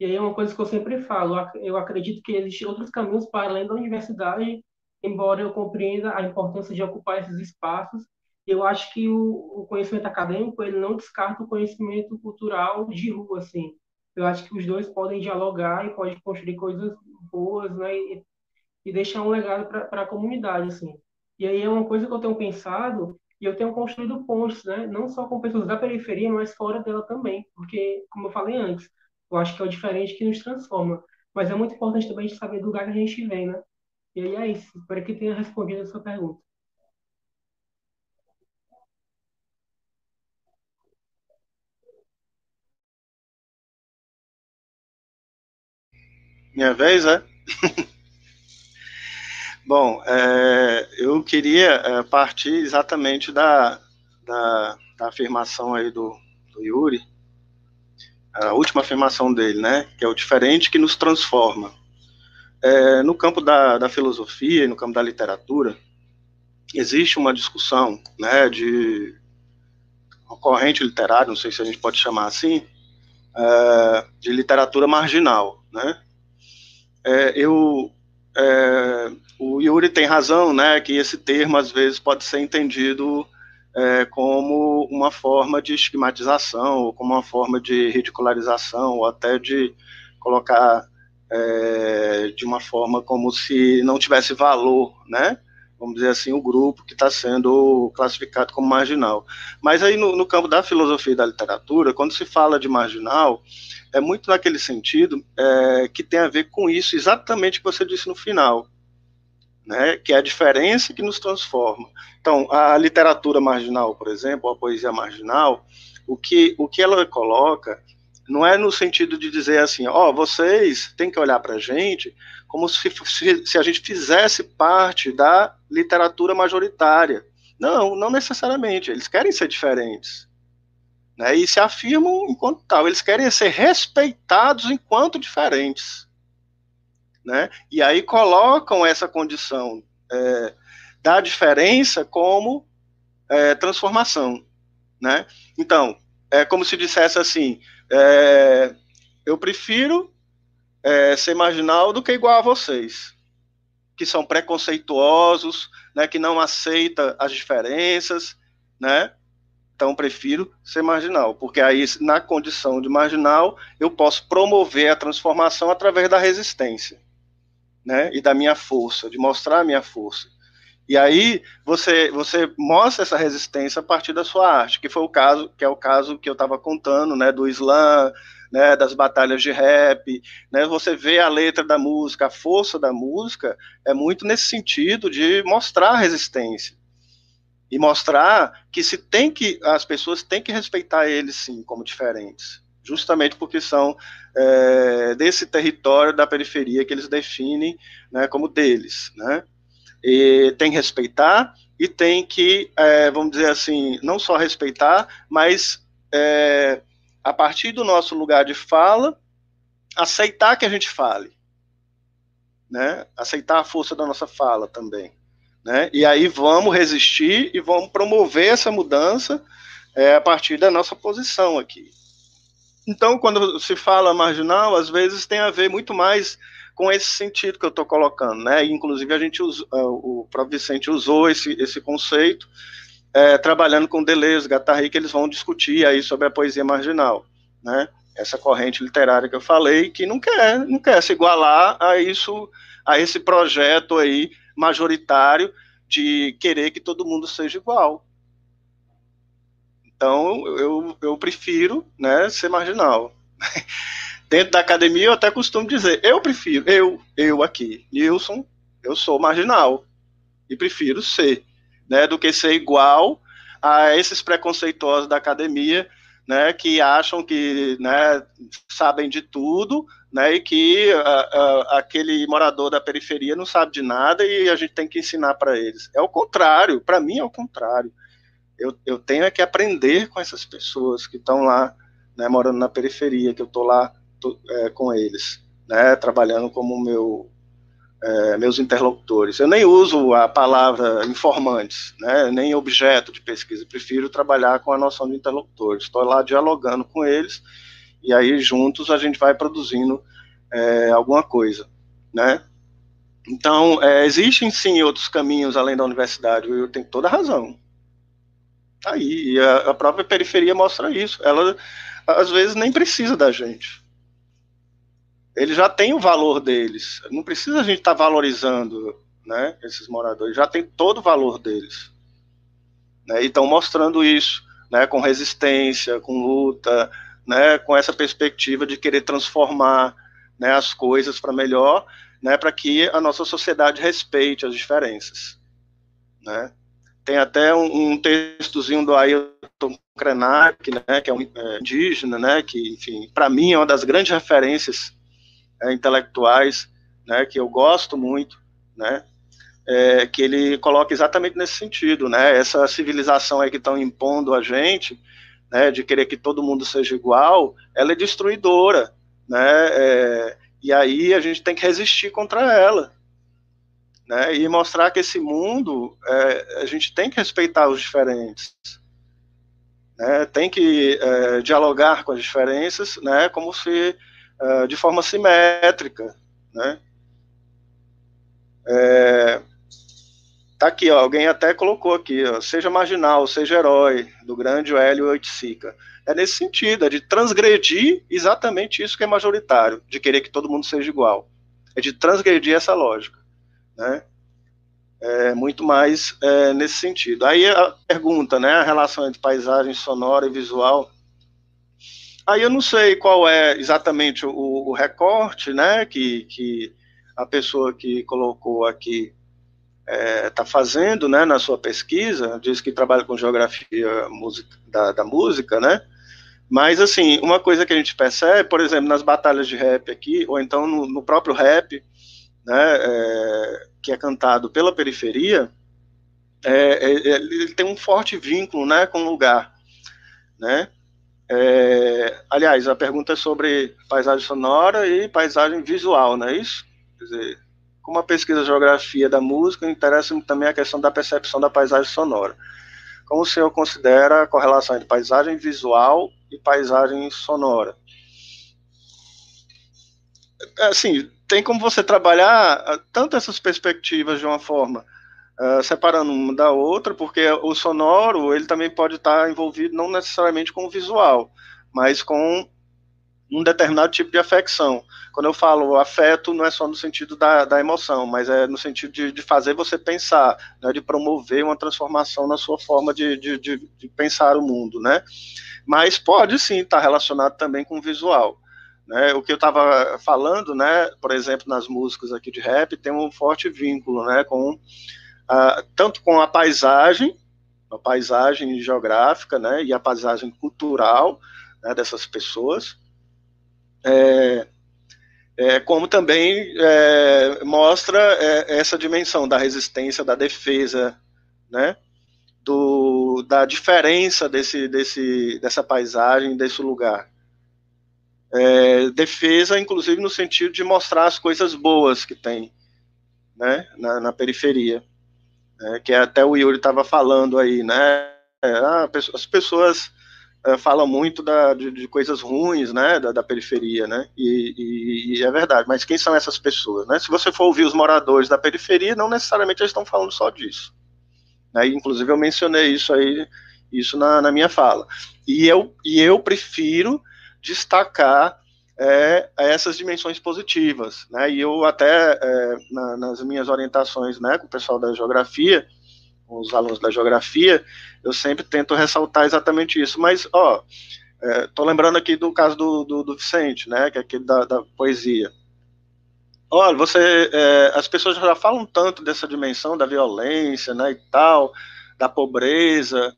E aí é uma coisa que eu sempre falo, eu acredito que existem outros caminhos para além da universidade, embora eu compreenda a importância de ocupar esses espaços, eu acho que o, o, conhecimento acadêmico ele não descarta o conhecimento cultural de rua, assim. Eu acho que os dois podem dialogar e podem construir coisas boas, né? E, e deixar um legado para a comunidade, assim. E aí é uma coisa que eu tenho pensado e eu tenho construído pontes, né? Não só com pessoas da periferia, mas fora dela também, porque, como eu falei antes, eu acho que é o diferente que nos transforma. Mas é muito importante também a gente saber do lugar que a gente vem, né? E aí é isso. Espero que tenha respondido a sua pergunta. Minha vez, é? Bom, é, eu queria é, partir exatamente da, da, da, afirmação aí do, do Yuri, a última afirmação dele, né, que é o diferente que nos transforma. É, no campo da, da filosofia e no campo da literatura, existe uma discussão, né, de uma corrente literária, não sei se a gente pode chamar assim, é, de literatura marginal, né, é, eu, é, o Yuri tem razão, né, que esse termo às vezes pode ser entendido é, como uma forma de estigmatização, ou como uma forma de ridicularização, ou até de colocar é, de uma forma como se não tivesse valor, né? Vamos dizer assim, o grupo que está sendo classificado como marginal. Mas aí no, no campo da filosofia e da literatura, quando se fala de marginal, é muito naquele sentido é, que tem a ver com isso, exatamente o que você disse no final, né, que é a diferença que nos transforma. Então, a literatura marginal, por exemplo, a poesia marginal, o que, o que ela coloca não é no sentido de dizer assim, ó, oh, vocês têm que olhar para a gente como se, se, a gente fizesse parte da literatura majoritária. Não, não necessariamente, eles querem ser diferentes né, e se afirmam enquanto tal. Eles querem ser respeitados enquanto diferentes. Né, e aí colocam essa condição é, da diferença como é, transformação. Né? Então, é como se dissesse assim: é, eu prefiro é, ser marginal do que igual a vocês, que são preconceituosos, né, que não aceitam as diferenças, né? Então, prefiro ser marginal, porque aí, na condição de marginal, eu posso promover a transformação através da resistência, né? E da minha força, de mostrar a minha força. E aí você você mostra essa resistência a partir da sua arte, que foi o caso que é o caso que eu estava contando, né? Do Islã, né? Das batalhas de rap, né? Você vê a letra da música, a força da música é muito nesse sentido de mostrar a resistência e mostrar que se tem que as pessoas têm que respeitar eles sim como diferentes, justamente porque são é, desse território da periferia que eles definem né, como deles, né? E tem que respeitar e tem que, é, vamos dizer assim, não só respeitar, mas é, a partir do nosso lugar de fala, aceitar que a gente fale, né? Aceitar a força da nossa fala também, né? E aí vamos resistir e vamos promover essa mudança a partir da nossa posição aqui. Então, quando se fala marginal, às vezes tem a ver muito mais com esse sentido que eu estou colocando, né? Inclusive a gente é, o próprio Vicente usou esse, esse conceito é, trabalhando com Deleuze, Guattari, que eles vão discutir aí sobre a poesia marginal, né? Essa corrente literária que eu falei, que não quer, não quer se igualar a isso, a esse projeto aí majoritário de querer que todo mundo seja igual. Então, eu, eu prefiro né, ser marginal. Dentro da academia, eu até costumo dizer, eu prefiro, eu, eu aqui, Nilson, eu sou marginal. E prefiro ser, né, do que ser igual a esses preconceituosos da academia, né, que acham que né, sabem de tudo, né, e que a, a, aquele morador da periferia não sabe de nada e a gente tem que ensinar para eles. É o contrário, para mim é o contrário. Eu, eu tenho é que aprender com essas pessoas que estão lá, né, morando na periferia, que eu estou lá tô, é, com eles, né, trabalhando como meu, é, meus interlocutores. Eu nem uso a palavra informantes, né, nem objeto de pesquisa, prefiro trabalhar com a noção de interlocutores. Estou lá dialogando com eles e aí juntos a gente vai produzindo é, alguma coisa, né? Então, é, existem sim outros caminhos além da universidade, eu tenho toda a razão. Tá aí, e a, a própria periferia mostra isso. Ela, às vezes, nem precisa da gente eles já têm o valor deles. Não precisa a gente estar tá valorizando né, esses moradores, já tem todo o valor deles. Né, e estão mostrando isso, né, com resistência, com luta, né, com essa perspectiva de querer transformar né, as coisas para melhor, né, para que a nossa sociedade respeite as diferenças. Né. Tem até um, um textozinho do Ailton Krenak, né, que é um é, indígena, né, que, enfim, para mim é uma das grandes referências é, intelectuais, né, que eu gosto muito, né, é, que ele coloca exatamente nesse sentido, né, essa civilização aí que estão impondo a gente, né, de querer que todo mundo seja igual, ela é destruidora, né, é, e aí a gente tem que resistir contra ela, né, e mostrar que esse mundo, é, a gente tem que respeitar os diferentes, né, tem que é, dialogar com as diferenças, né, como se uh, de forma simétrica, né? É, tá aqui, ó, alguém até colocou aqui, ó, seja marginal, seja herói, do grande Hélio Oiticica. É nesse sentido, é de transgredir exatamente isso que é majoritário, de querer que todo mundo seja igual. É de transgredir essa lógica, né? É muito mais é, nesse sentido. Aí a pergunta, né, a relação entre paisagem sonora e visual, Aí eu não sei qual é exatamente o, o recorte, né, que, que a pessoa que colocou aqui está é, tá fazendo, né, na sua pesquisa, diz que trabalha com geografia música, da, da, música, né, mas, assim, uma coisa que a gente percebe, por exemplo, nas batalhas de rap aqui, ou então no, no próprio rap, né, é, que é cantado pela periferia, é, é, é ele tem um forte vínculo, né, com o lugar, né, é, aliás, a pergunta é sobre paisagem sonora e paisagem visual, não é isso? Quer dizer, como a pesquisa de geografia da música, interessa-me também a questão da percepção da paisagem sonora. Como o senhor considera a correlação entre paisagem visual e paisagem sonora? Assim, tem como você trabalhar ah, tanto essas perspectivas de uma forma uh, separando uma da outra, porque o sonoro ele também pode estar envolvido não necessariamente com o visual, mas com um determinado tipo de afecção. Quando eu falo afeto, não é só no sentido da, da emoção, mas é no sentido de, de fazer você pensar, né, de promover uma transformação na sua forma de, de, de, de pensar o mundo, né? Mas pode sim estar relacionado também com o visual. Né, o que eu estava falando, né, por exemplo, nas músicas aqui de rap, tem um forte vínculo né, com ah, tanto com a paisagem, a paisagem geográfica, né, e a paisagem cultural né, dessas pessoas. É, é, como também é, mostra é, essa dimensão da resistência, da defesa, né? Do, da diferença desse, desse, dessa paisagem, desse lugar. É, defesa, inclusive, no sentido de mostrar as coisas boas que tem né, na, na periferia. Né, que até o Yuri estava falando aí, né? Ah, as pessoas uh, falam muito da, de, de, coisas ruins, né, da, da periferia, né? E, e, e, é verdade. Mas quem são essas pessoas, né? Se você for ouvir os moradores da periferia, não necessariamente eles estão falando só disso. Né? Inclusive eu mencionei isso aí, isso na, na minha fala. E eu, e eu prefiro destacar é, essas dimensões positivas, né? E eu até é, na, nas minhas orientações, né, com o pessoal da geografia, com os alunos da geografia, eu sempre tento ressaltar exatamente isso. Mas, ó, é, tô lembrando aqui do caso do, do, do Vicente, né, que é aquele da, da poesia. Olha, você, é, as pessoas já falam tanto dessa dimensão da violência, né, e tal, da pobreza,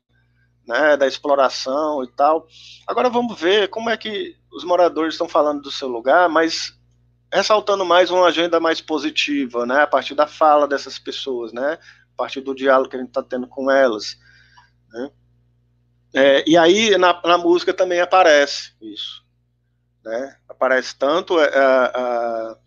né, da exploração e tal. Agora vamos ver como é que os moradores estão falando do seu lugar, mas ressaltando mais uma agenda mais positiva, né, a partir da fala dessas pessoas, né, a partir do diálogo que a gente está tendo com elas. Né. É, e aí na, na, música também aparece isso, né, aparece tanto a, a,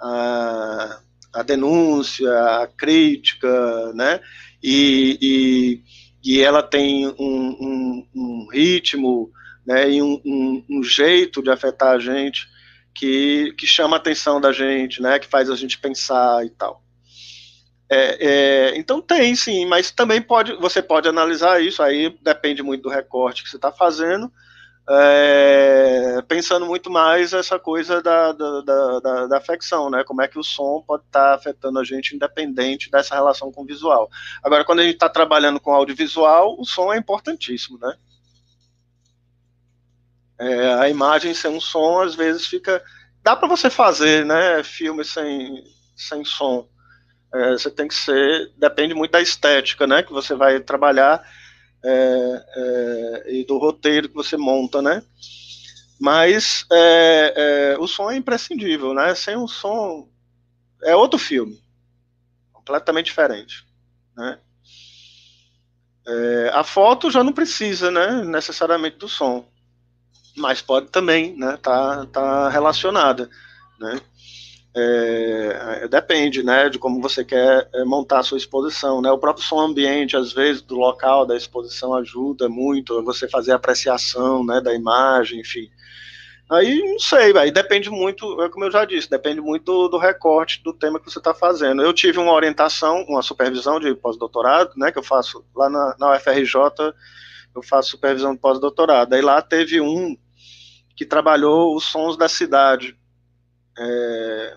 a, a denúncia, a crítica, né, e, e e ela tem um, um, um ritmo né, e um, um, jeito de afetar a gente que, que chama a atenção da gente, né, que faz a gente pensar e tal. É, é, então tem sim, mas também pode, você pode analisar isso, aí depende muito do recorte que você está fazendo, é, pensando muito mais essa coisa da, da, da, da, afecção, né? Como é que o som pode estar tá afetando a gente independente dessa relação com o visual. Agora, quando a gente está trabalhando com audiovisual, o som é importantíssimo, né? É, a imagem sem um som, às vezes fica... Dá para você fazer, né, filme sem, sem som. É, você tem que ser... Depende muito da estética, né, que você vai trabalhar é, é, e do roteiro que você monta, né? Mas é, é, o som é imprescindível, né? Sem o som é outro filme, completamente diferente, né? É, a foto já não precisa, né? Necessariamente do som, mas pode também, né? Tá, tá relacionada, né? É, é, depende, né, de como você quer é, montar a sua exposição, né, o próprio som ambiente, às vezes, do local da exposição ajuda muito você fazer apreciação, né, da imagem, enfim. Aí, não sei, aí depende muito, é como eu já disse, depende muito do, do recorte do tema que você está fazendo. Eu tive uma orientação, uma supervisão de pós-doutorado, né, que eu faço lá na, na UFRJ, eu faço supervisão de pós-doutorado, aí lá teve um que trabalhou os sons da cidade, é,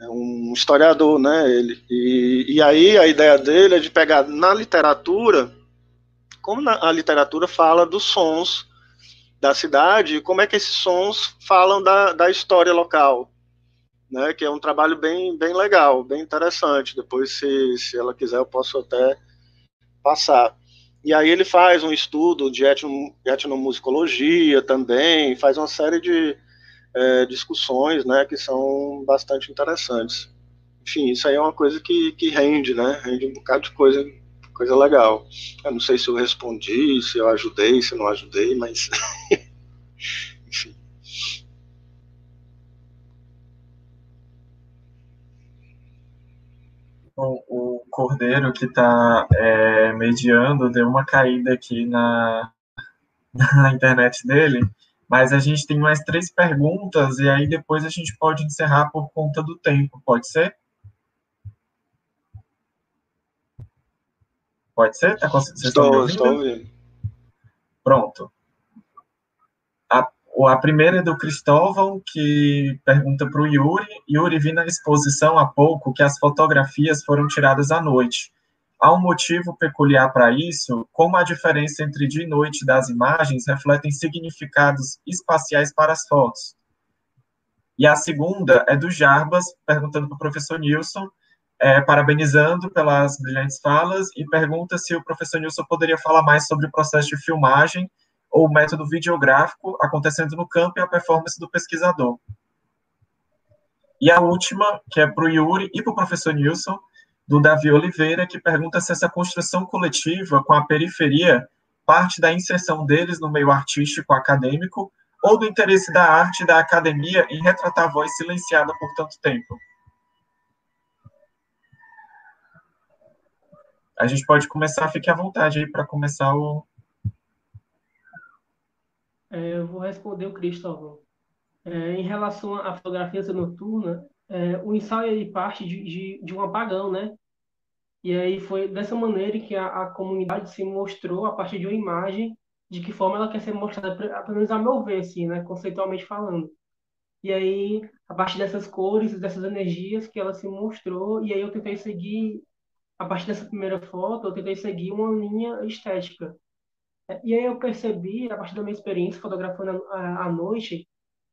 é um historiador, né? Ele. E, e aí a ideia dele é de pegar na literatura, como na, a literatura fala dos sons da cidade, como é que esses sons falam da, da história local. Né, que é um trabalho bem, bem legal, bem interessante. Depois, se, se ela quiser, eu posso até passar. E aí ele faz um estudo de etno, etnomusicologia também, faz uma série de, é, discussões, né, que são bastante interessantes. Enfim, isso aí é uma coisa que, que rende, né, rende um bocado de coisa, coisa legal. Eu não sei se eu respondi, se eu ajudei, se eu não ajudei, mas, enfim. O, Cordeiro que está é, mediando deu uma caída aqui na, na internet dele, mas a gente tem mais três perguntas e aí depois a gente pode encerrar por conta do tempo, pode ser? Pode ser? Tá, vocês estou, estou ouvindo. Pronto. A, a primeira é do Cristóvão, que pergunta para o Yuri. Yuri, vi na exposição há pouco que as fotografias foram tiradas à noite. Há um motivo peculiar para isso, como a diferença entre dia e noite das imagens refletem significados espaciais para as fotos. E a segunda é do Jarbas, perguntando para o professor Nilson, é, parabenizando pelas brilhantes falas, e pergunta se o professor Nilson poderia falar mais sobre o processo de filmagem ou o método videográfico acontecendo no campo e a performance do pesquisador. E a última, que é para o Yuri e para o professor Nilson, do Davi Oliveira, que pergunta se essa construção coletiva com a periferia parte da inserção deles no meio artístico acadêmico ou do interesse da arte da academia em retratar a voz silenciada por tanto tempo. A gente pode começar, fique à vontade aí para começar o. É, eu vou responder o Cristóvão. É, em relação à fotografia noturna, é, o ensaio ele parte de, de, de, um apagão, né? E aí foi dessa maneira que a, a, comunidade se mostrou a partir de uma imagem de que forma ela quer ser mostrada, pelo menos a meu ver, assim, né? Conceitualmente falando. E aí, a partir dessas cores, dessas energias que ela se mostrou, e aí eu tentei seguir a partir dessa primeira foto, eu tentei seguir uma linha estética. E aí eu percebi, a partir da minha experiência fotografando à noite,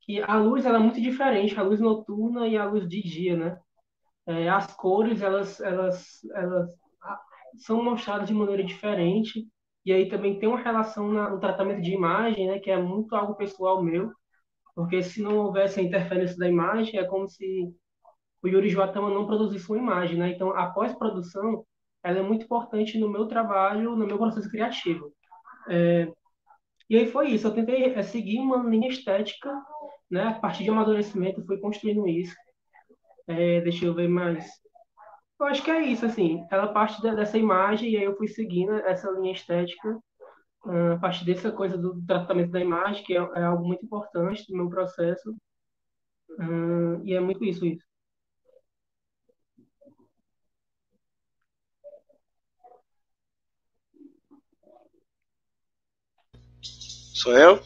que a luz era é muito diferente, a luz noturna e a luz de dia, né? É, as cores, elas, elas, elas são mostradas de maneira diferente, e aí também tem uma relação no tratamento de imagem, né, que é muito algo pessoal meu, porque se não houvesse a interferência da imagem, é como se o Yuri Joatama não produzisse uma imagem, né? Então, a pós-produção, ela é muito importante no meu trabalho, no meu processo criativo. É, e aí foi isso, eu tentei é, seguir uma linha estética, né? A partir de amadurecimento, fui construindo isso. É, deixa eu ver mais. Eu acho que é isso, assim, ela parte dessa imagem e aí eu fui seguindo essa linha estética ah, a partir dessa coisa do tratamento da imagem, que é, é algo muito importante no meu processo. Uh, e é muito isso, isso. Sou eu?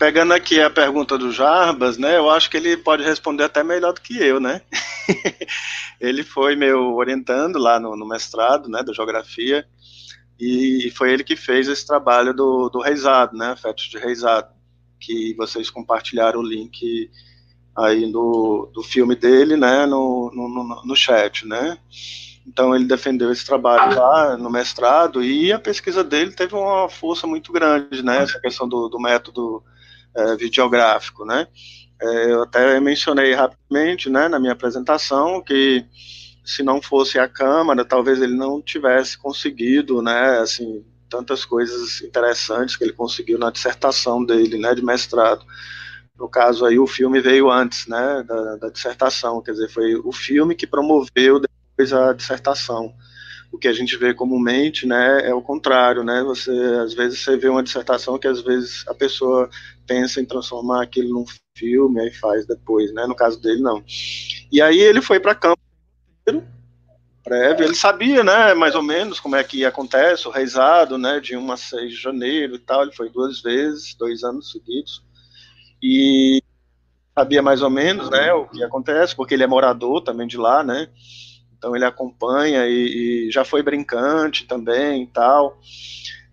Pegando aqui a pergunta do Jarbas, né? Eu acho que ele pode responder até melhor do que eu, né? ele foi meu orientando lá no, no, mestrado, né, da geografia, e foi ele que fez esse trabalho do, do reizado, né, fetos de reizado, que vocês compartilharam o link aí do, do filme dele, né, no, no, no chat, né? Então ele defendeu esse trabalho lá no mestrado e a pesquisa dele teve uma força muito grande, né? Essa questão do, do método é, videográfico, né? É, eu até mencionei rapidamente, né, na minha apresentação que se não fosse a câmara, talvez ele não tivesse conseguido, né, assim, tantas coisas interessantes que ele conseguiu na dissertação dele, né, de mestrado. No caso aí, o filme veio antes, né, da, da dissertação, quer dizer, foi o filme que promoveu depois a dissertação. O que a gente vê comumente, né, é o contrário, né? Você às vezes você vê uma dissertação que às vezes a pessoa pensa em transformar aquilo num filme aí faz depois, né? No caso dele não. E aí ele foi para campo prévio, ele sabia, né, mais ou menos como é que acontece o reizado, né, de 1 a 6 de janeiro e tal, ele foi duas vezes, dois anos seguidos. E sabia mais ou menos, né, o que acontece, porque ele é morador também de lá, né? então ele acompanha e, e já foi brincante também e tal.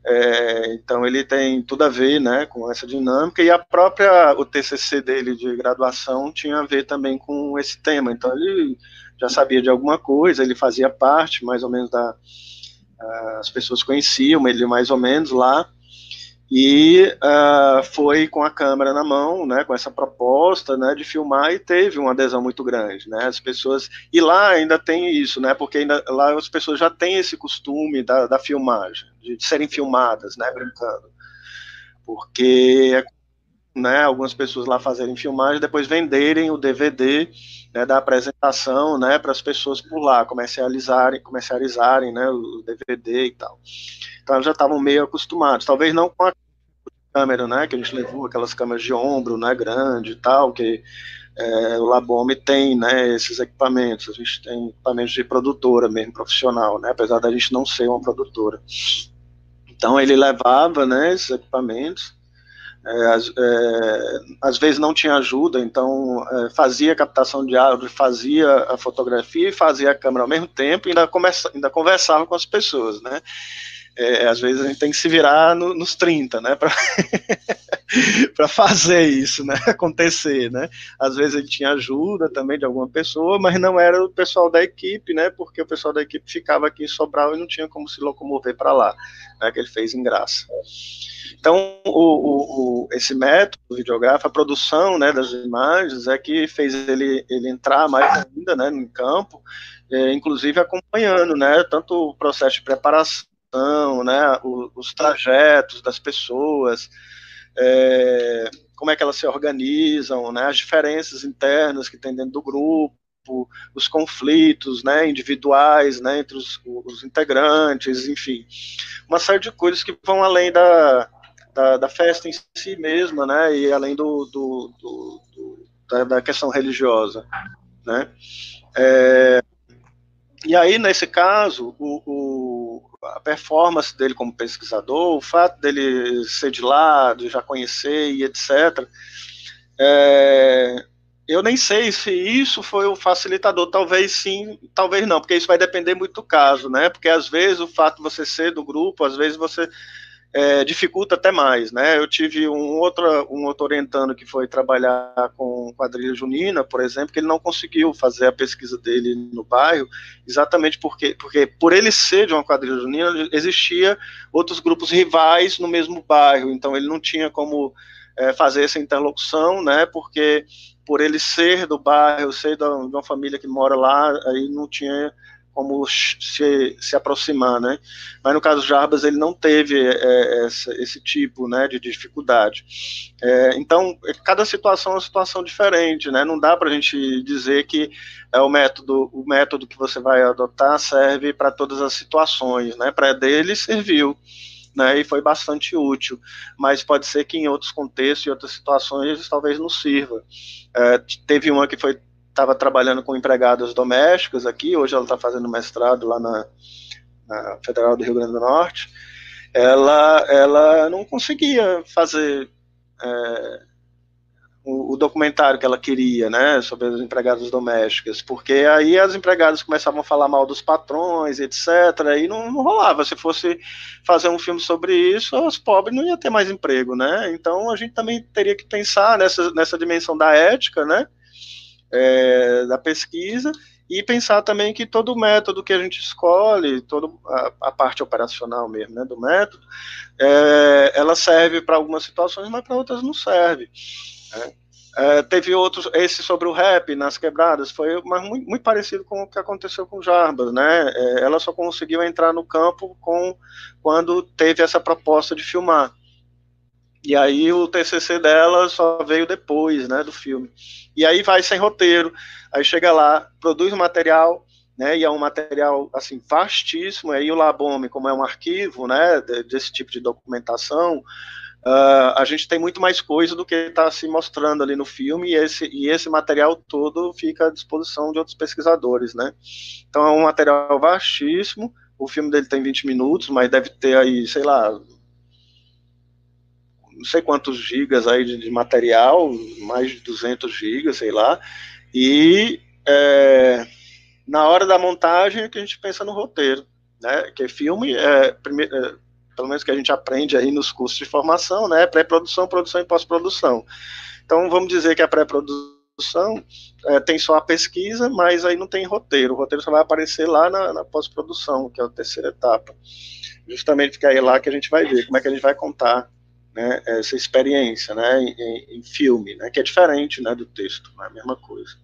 É, então ele tem tudo a ver, né, com essa dinâmica e a própria o TCC dele de graduação tinha a ver também com esse tema. Então ele já sabia de alguma coisa, ele fazia parte mais ou menos da as pessoas conheciam ele mais ou menos lá e uh, foi com a câmera na mão, né, com essa proposta, né, de filmar e teve uma adesão muito grande, né, as pessoas e lá ainda tem isso, né, porque ainda lá as pessoas já têm esse costume da, da filmagem, de, de serem filmadas, né, brincando, porque né, algumas pessoas lá fazerem filmagem, depois venderem o DVD né, da apresentação, né, para as pessoas por lá comercializarem, comercializarem, né, o DVD e tal. Então já estavam meio acostumados, talvez não com a câmera, né, que a gente levou, aquelas câmeras de ombro, né, grande e tal, que é, o Labome tem, né, esses equipamentos, a gente tem equipamentos de produtora mesmo, profissional, né, apesar da gente não ser uma produtora. Então ele levava, né, esses equipamentos, é, é, às, vezes não tinha ajuda, então é, fazia captação de áudio, fazia a fotografia e fazia a câmera ao mesmo tempo e ainda, ainda conversava com as pessoas, né? é, às vezes a gente tem que se virar no, nos 30, né, para fazer isso, né, acontecer, né. Às vezes ele tinha ajuda também de alguma pessoa, mas não era o pessoal da equipe, né, porque o pessoal da equipe ficava aqui em Sobral e não tinha como se locomover para lá, né, que ele fez em graça. Então, o, o, o, esse método videográfico, a produção né, das imagens, é que fez ele, ele entrar mais ainda né, no campo, é, inclusive acompanhando né, tanto o processo de preparação, né, os, os trajetos das pessoas, é, como é que elas se organizam, né, as diferenças internas que tem dentro do grupo, os conflitos né, individuais né, entre os, os, integrantes, enfim, uma série de coisas que vão além da, da, da festa em si mesma, né, e além do, do, do, do da, da, questão religiosa, né. É, e aí, nesse caso, o, o, a performance dele como pesquisador, o fato dele ser de lá, de já conhecer e etc., é, eu nem sei se isso foi o facilitador, talvez sim, talvez não, porque isso vai depender muito do caso, né? Porque às vezes o fato de você ser do grupo, às vezes você é, dificulta até mais, né? Eu tive um outro, um outro orientando que foi trabalhar com quadrilha junina, por exemplo, que ele não conseguiu fazer a pesquisa dele no bairro, exatamente porque, porque por ele ser de uma quadrilha junina, existia outros grupos rivais no mesmo bairro, então ele não tinha como é, fazer essa interlocução, né? Porque por ele ser do bairro, ser de uma família que mora lá, aí não tinha como se, se aproximar, né? Mas no caso Jarbas ele não teve é, esse, esse, tipo, né, de dificuldade. É, então cada situação é uma situação diferente, né? Não dá para a gente dizer que é o método, o método que você vai adotar serve para todas as situações, né? Para dele serviu. Né, e foi bastante útil, mas pode ser que em outros contextos e outras situações talvez não sirva. É, teve uma que foi estava trabalhando com empregadas domésticas aqui, hoje ela está fazendo mestrado lá na, na, Federal do Rio Grande do Norte, ela, ela não conseguia fazer é, o, o, documentário que ela queria, né, sobre as empregadas domésticas, porque aí as empregadas começavam a falar mal dos patrões, etc., e não, não rolava. Se fosse fazer um filme sobre isso, os pobres não iam ter mais emprego, né, então a gente também teria que pensar nessa, nessa dimensão da ética, né, é, da pesquisa e pensar também que todo método que a gente escolhe, toda a, parte operacional mesmo né, do método, é, ela serve para algumas situações, mas para outras não serve. Né? É, teve outros, esse sobre o rap nas quebradas, foi mas muito, muito parecido com o que aconteceu com Jarbas, né? É, ela só conseguiu entrar no campo com quando teve essa proposta de filmar. E aí o TCC dela só veio depois, né, do filme. E aí vai sem roteiro, aí chega lá, produz o material, né, e é um material, assim, vastíssimo, aí o Labome, como é um arquivo, né, desse tipo de documentação, uh, a gente tem muito mais coisa do que está se mostrando ali no filme, e esse, e esse material todo fica à disposição de outros pesquisadores, né. Então é um material vastíssimo, o filme dele tem 20 minutos, mas deve ter aí, sei lá, não sei quantos gigas aí de, de material, mais de 200 gigas, sei lá, e é, na hora da montagem é que a gente pensa no roteiro, né, que filme é, primeiro, é, pelo menos que a gente aprende aí nos cursos de formação, né, pré-produção, produção e pós-produção. Então vamos dizer que a pré-produção é, tem só a pesquisa, mas aí não tem roteiro, o roteiro só vai aparecer lá na, na pós-produção, que é a terceira etapa. Justamente porque é lá que a gente vai ver como é que a gente vai contar né, essa experiência né, em, em, filme, né, que é diferente né, do texto, não é a mesma coisa.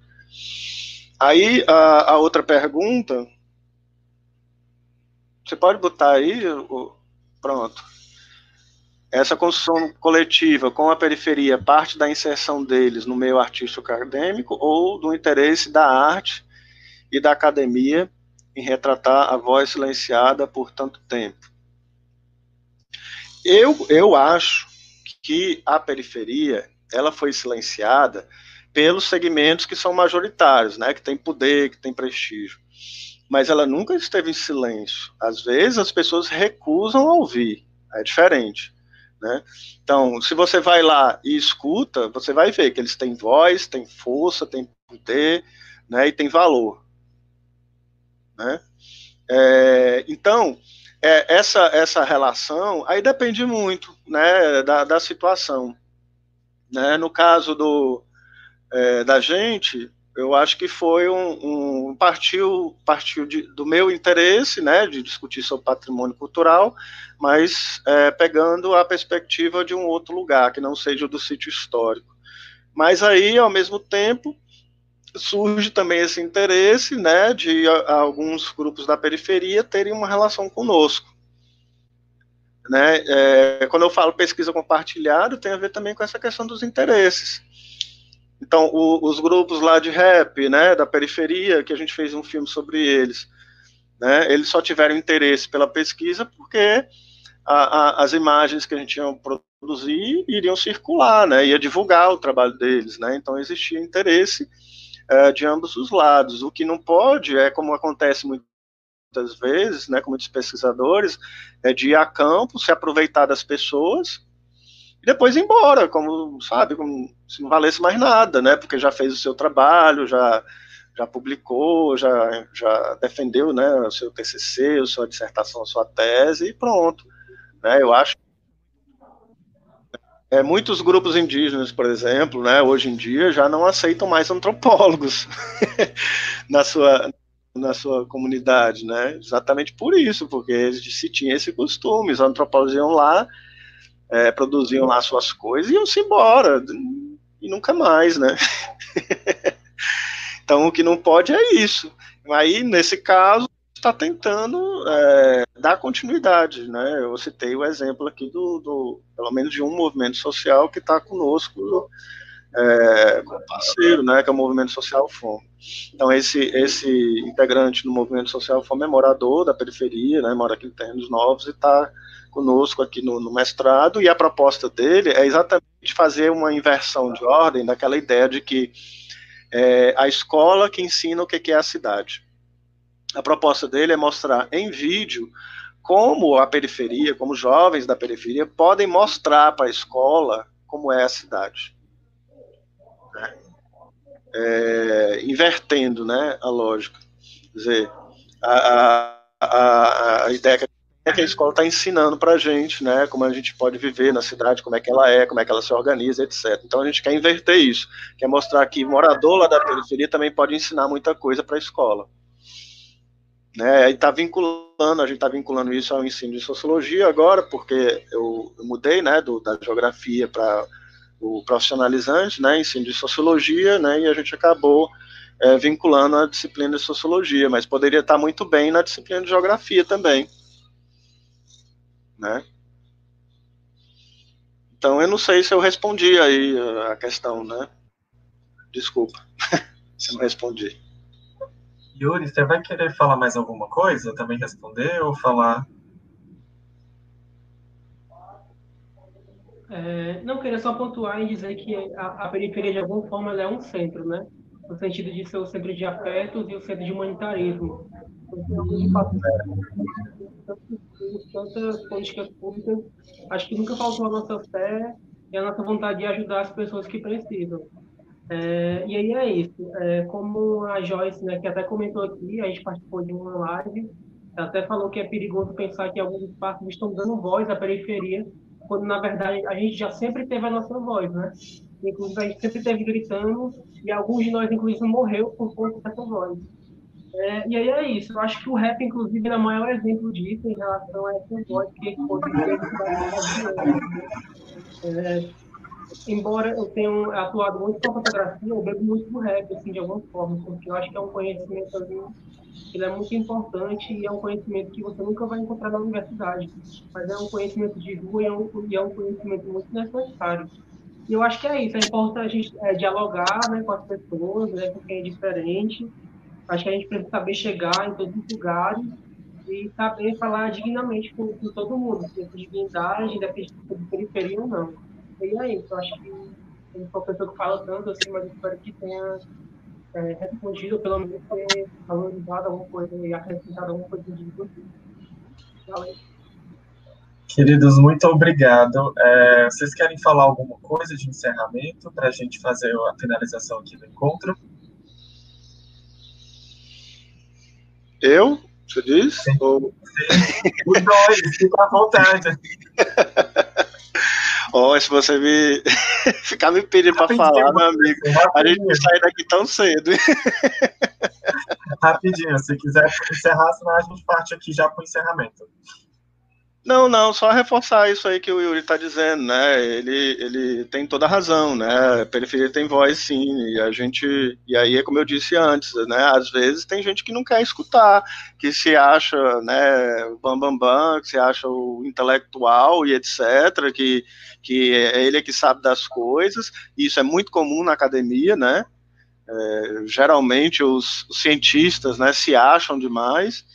Aí a, a outra pergunta, você pode botar aí, pronto. Essa construção coletiva com a periferia parte da inserção deles no meio artístico acadêmico ou do interesse da arte e da academia em retratar a voz silenciada por tanto tempo. Eu, eu acho que a periferia ela foi silenciada pelos segmentos que são majoritários, né, que tem poder, que tem prestígio. Mas ela nunca esteve em silêncio. Às vezes as pessoas recusam ouvir. É diferente. Né? Então, se você vai lá e escuta, você vai ver que eles têm voz, têm força, têm poder, né, e têm valor. Né? É, então, é, essa, essa relação aí depende muito né, da, da situação. Né? No caso do, é, da gente, eu acho que foi um, um partiu, partiu de, do meu interesse, né, de discutir sobre patrimônio cultural, mas é, pegando a perspectiva de um outro lugar, que não seja o do sítio histórico. Mas aí, ao mesmo tempo, surge também esse interesse, né, de alguns grupos da periferia terem uma relação conosco. Né? É, quando eu falo pesquisa compartilhada, tem a ver também com essa questão dos interesses. Então, o, os grupos lá de rap, né, da periferia, que a gente fez um filme sobre eles, né, eles só tiveram interesse pela pesquisa porque a, a, as imagens que a gente ia produzir iriam circular, né, ia divulgar o trabalho deles, né, então existia interesse é, de ambos os lados. O que não pode é, como acontece muitas vezes, né, com muitos pesquisadores, é de ir a campo, se aproveitar das pessoas e depois ir embora, como, sabe, como se não valesse mais nada, né, porque já fez o seu trabalho, já já publicou, já, já defendeu, né, o seu TCC, a sua dissertação, a sua tese e pronto, né, eu acho é, muitos grupos indígenas, por exemplo, né, hoje em dia já não aceitam mais antropólogos na sua na sua comunidade, né? Exatamente por isso, porque eles se tinha esse costume, os antropólogos iam lá, é, produziam lá suas coisas e iam-se embora e nunca mais, né? então o que não pode é isso. Aí nesse caso está tentando é, dar continuidade, né? Eu citei o exemplo aqui do, do pelo menos de um movimento social que está conosco é, como parceiro, né? Que é o movimento social Fome. Então esse esse integrante do movimento social Fome é morador da periferia, né? Mora aqui em Terrenos Novos e está conosco aqui no, no, mestrado e a proposta dele é exatamente fazer uma inversão de ordem daquela ideia de que é, a escola que ensina o que é a cidade a proposta dele é mostrar em vídeo como a periferia, como jovens da periferia podem mostrar para a escola como é a cidade. Né? É, invertendo né, a lógica. Quer dizer, a, a, a ideia que é que a escola está ensinando para a gente, né, como a gente pode viver na cidade, como é que ela é, como é que ela se organiza, etc. Então a gente quer inverter isso, quer mostrar que morador lá da periferia também pode ensinar muita coisa para a escola. Né, e está vinculando, a gente está vinculando isso ao ensino de sociologia agora, porque eu, eu mudei né, do, da geografia para o profissionalizante, né, ensino de sociologia, né, e a gente acabou é, vinculando a disciplina de sociologia, mas poderia estar muito bem na disciplina de geografia também. Né? Então eu não sei se eu respondi aí a questão, né? Desculpa se não respondi. Yuri, você vai querer falar mais alguma coisa? Também responder ou falar? É, não, queria só pontuar e dizer que a, a, periferia, de alguma forma, é um centro, né? No sentido de ser o centro de afetos e o centro de humanitarismo. Tantas políticas públicas, acho que nunca faltou a nossa fé e a nossa vontade de ajudar as pessoas que precisam. É, e aí é isso. É, como a Joyce, né, que até comentou aqui, a gente participou de uma live, até falou que é perigoso pensar que alguns espaços estão dando voz à periferia, quando na verdade a gente já sempre teve a nossa voz, né? Inclusive a gente sempre teve gritando e alguns de nós inclusive morreu por conta dessa voz. É, e aí é isso. Eu acho que o rap, inclusive, é o maior exemplo disso em relação a essa voz que poderia é, embora eu tenha atuado muito com a fotografia, eu bebo muito do rap, assim, de alguma forma, porque eu acho que é um conhecimento, assim, ele é muito importante e é um conhecimento que você nunca vai encontrar na universidade, mas é um conhecimento de rua e é um, e é um conhecimento muito necessário. E eu acho que é isso, é importante a gente é, dialogar né, com as pessoas, né, com quem é diferente, acho que a gente precisa saber chegar em todos os lugares e saber falar dignamente com, com todo mundo, com dignidade, independente de periferia ou não. E é isso, eu acho que tem pessoa que fala tanto assim, mas espero que tenha é, respondido, pelo menos ter valorizado alguma coisa e acrescentado alguma coisa de você. Valeu. Queridos, muito obrigado. É, vocês querem falar alguma coisa de encerramento para a gente fazer a finalização aqui do encontro? Eu? Você diz? Sim. Ou... Os dois, fica à vontade. Oh, se você me ficar me pedindo para falar, meu amigo, a gente vai sair daqui tão cedo. Rapidinho, se quiser encerrar, senão a gente parte aqui já para o encerramento. Não, não, só reforçar isso aí que o Yuri está dizendo, né? Ele, ele tem toda a razão, né? A periferia tem voz, sim, e a gente, e aí é como eu disse antes, né? Às vezes tem gente que não quer escutar, que se acha, né, bam bam bam, que se acha o intelectual e etc, que que é ele é que sabe das coisas. Isso é muito comum na academia, né? É, geralmente os, os cientistas, né, se acham demais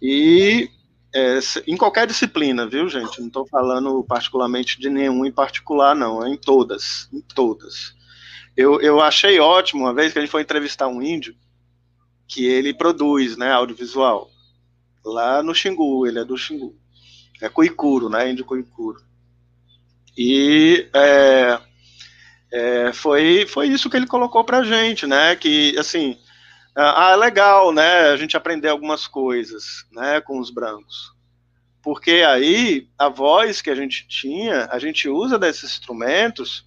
e é, em qualquer disciplina, viu, gente? Não estou falando particularmente de nenhum em particular, não. É em todas, em todas. Eu, eu achei ótimo uma vez que a gente foi entrevistar um índio que ele produz, né, audiovisual lá no Xingu. Ele é do Xingu, é Cuicuro, né, índio Cuicuro. E é, é, foi foi isso que ele colocou para gente, né? Que assim ah, é legal, né, a gente aprender algumas coisas, né, com os brancos. Porque aí a voz que a gente tinha, a gente usa desses instrumentos,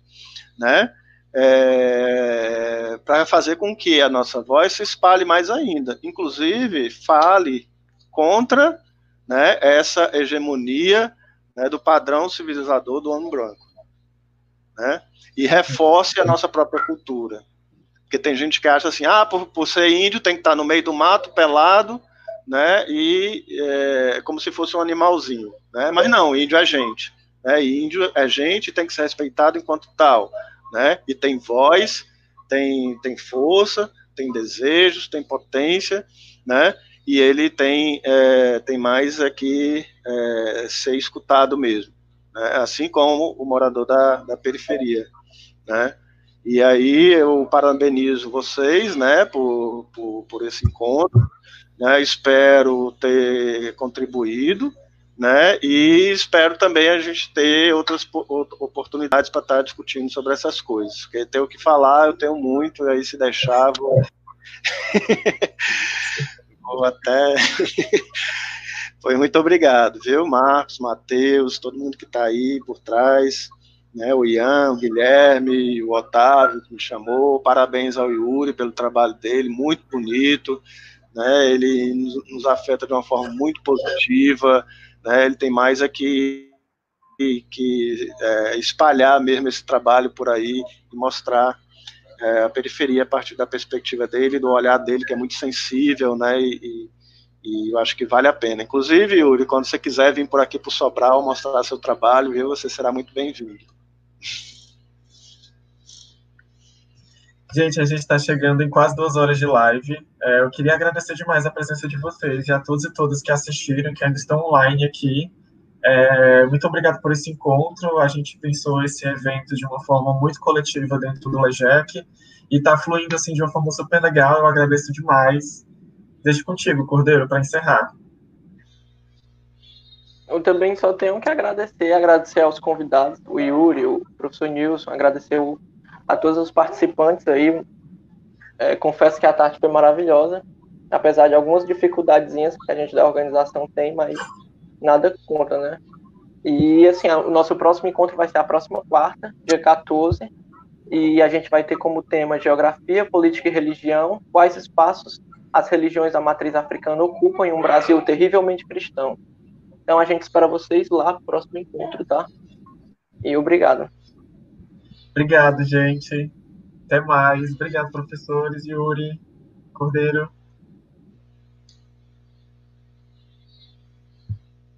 né, é, para fazer com que a nossa voz se espalhe mais ainda. Inclusive, fale contra né, essa hegemonia né, do padrão civilizador do homem branco. Né, e reforce a nossa própria cultura. Porque tem gente que acha assim, ah, por, por ser índio tem que estar no meio do mato, pelado, né? E é, como se fosse um animalzinho, né? Mas não, índio é gente, né? Índio é gente tem que ser respeitado enquanto tal, né? E tem voz, tem, tem força, tem desejos, tem potência, né? E ele tem, é, tem mais aqui é, ser escutado mesmo, né? assim como o morador da, da periferia, né? E aí eu parabenizo vocês, né, por, por, por esse encontro, né, espero ter contribuído, né, e espero também a gente ter outras oportunidades para estar discutindo sobre essas coisas, porque tenho que falar, eu tenho muito, e aí se deixar, vou, vou até... Foi muito obrigado, viu, Marcos, Matheus, todo mundo que está aí por trás, né, o Ian, o Guilherme, o Otávio que me chamou, parabéns ao Yuri pelo trabalho dele, muito bonito, né, ele nos, nos afeta de uma forma muito positiva, né, ele tem mais aqui que, que é, espalhar mesmo esse trabalho por aí e mostrar é, a periferia a partir da perspectiva dele, do olhar dele que é muito sensível, né, e, e eu acho que vale a pena. Inclusive, Yuri, quando você quiser vir por aqui para o Sobral mostrar seu trabalho, viu, você será muito bem-vindo. Gente, a gente está chegando em quase duas horas de live. É, eu queria agradecer demais a presença de vocês e a todos e todas que assistiram, que ainda estão online aqui. É, muito obrigado por esse encontro. A gente pensou esse evento de uma forma muito coletiva dentro do LEGEC e está fluindo assim de uma forma super legal. Eu agradeço demais. Deixo contigo, Cordeiro, para encerrar. Eu também só tenho que agradecer, agradecer aos convidados, o Yuri, o professor Nilson, agradecer o, a todos os participantes aí. É, confesso que a tarde foi maravilhosa, apesar de algumas dificuldadezinhas que a gente da organização tem, mas nada contra, né? E assim, o nosso próximo encontro vai ser a próxima quarta, dia 14, e a gente vai ter como tema Geografia, Política e Religião, quais espaços as religiões da matriz africana ocupam em um Brasil terrivelmente cristão. Então a gente espera vocês lá no próximo encontro, tá? E obrigado. Obrigado, gente. Até mais. Obrigado, professores. Yuri, Cordeiro.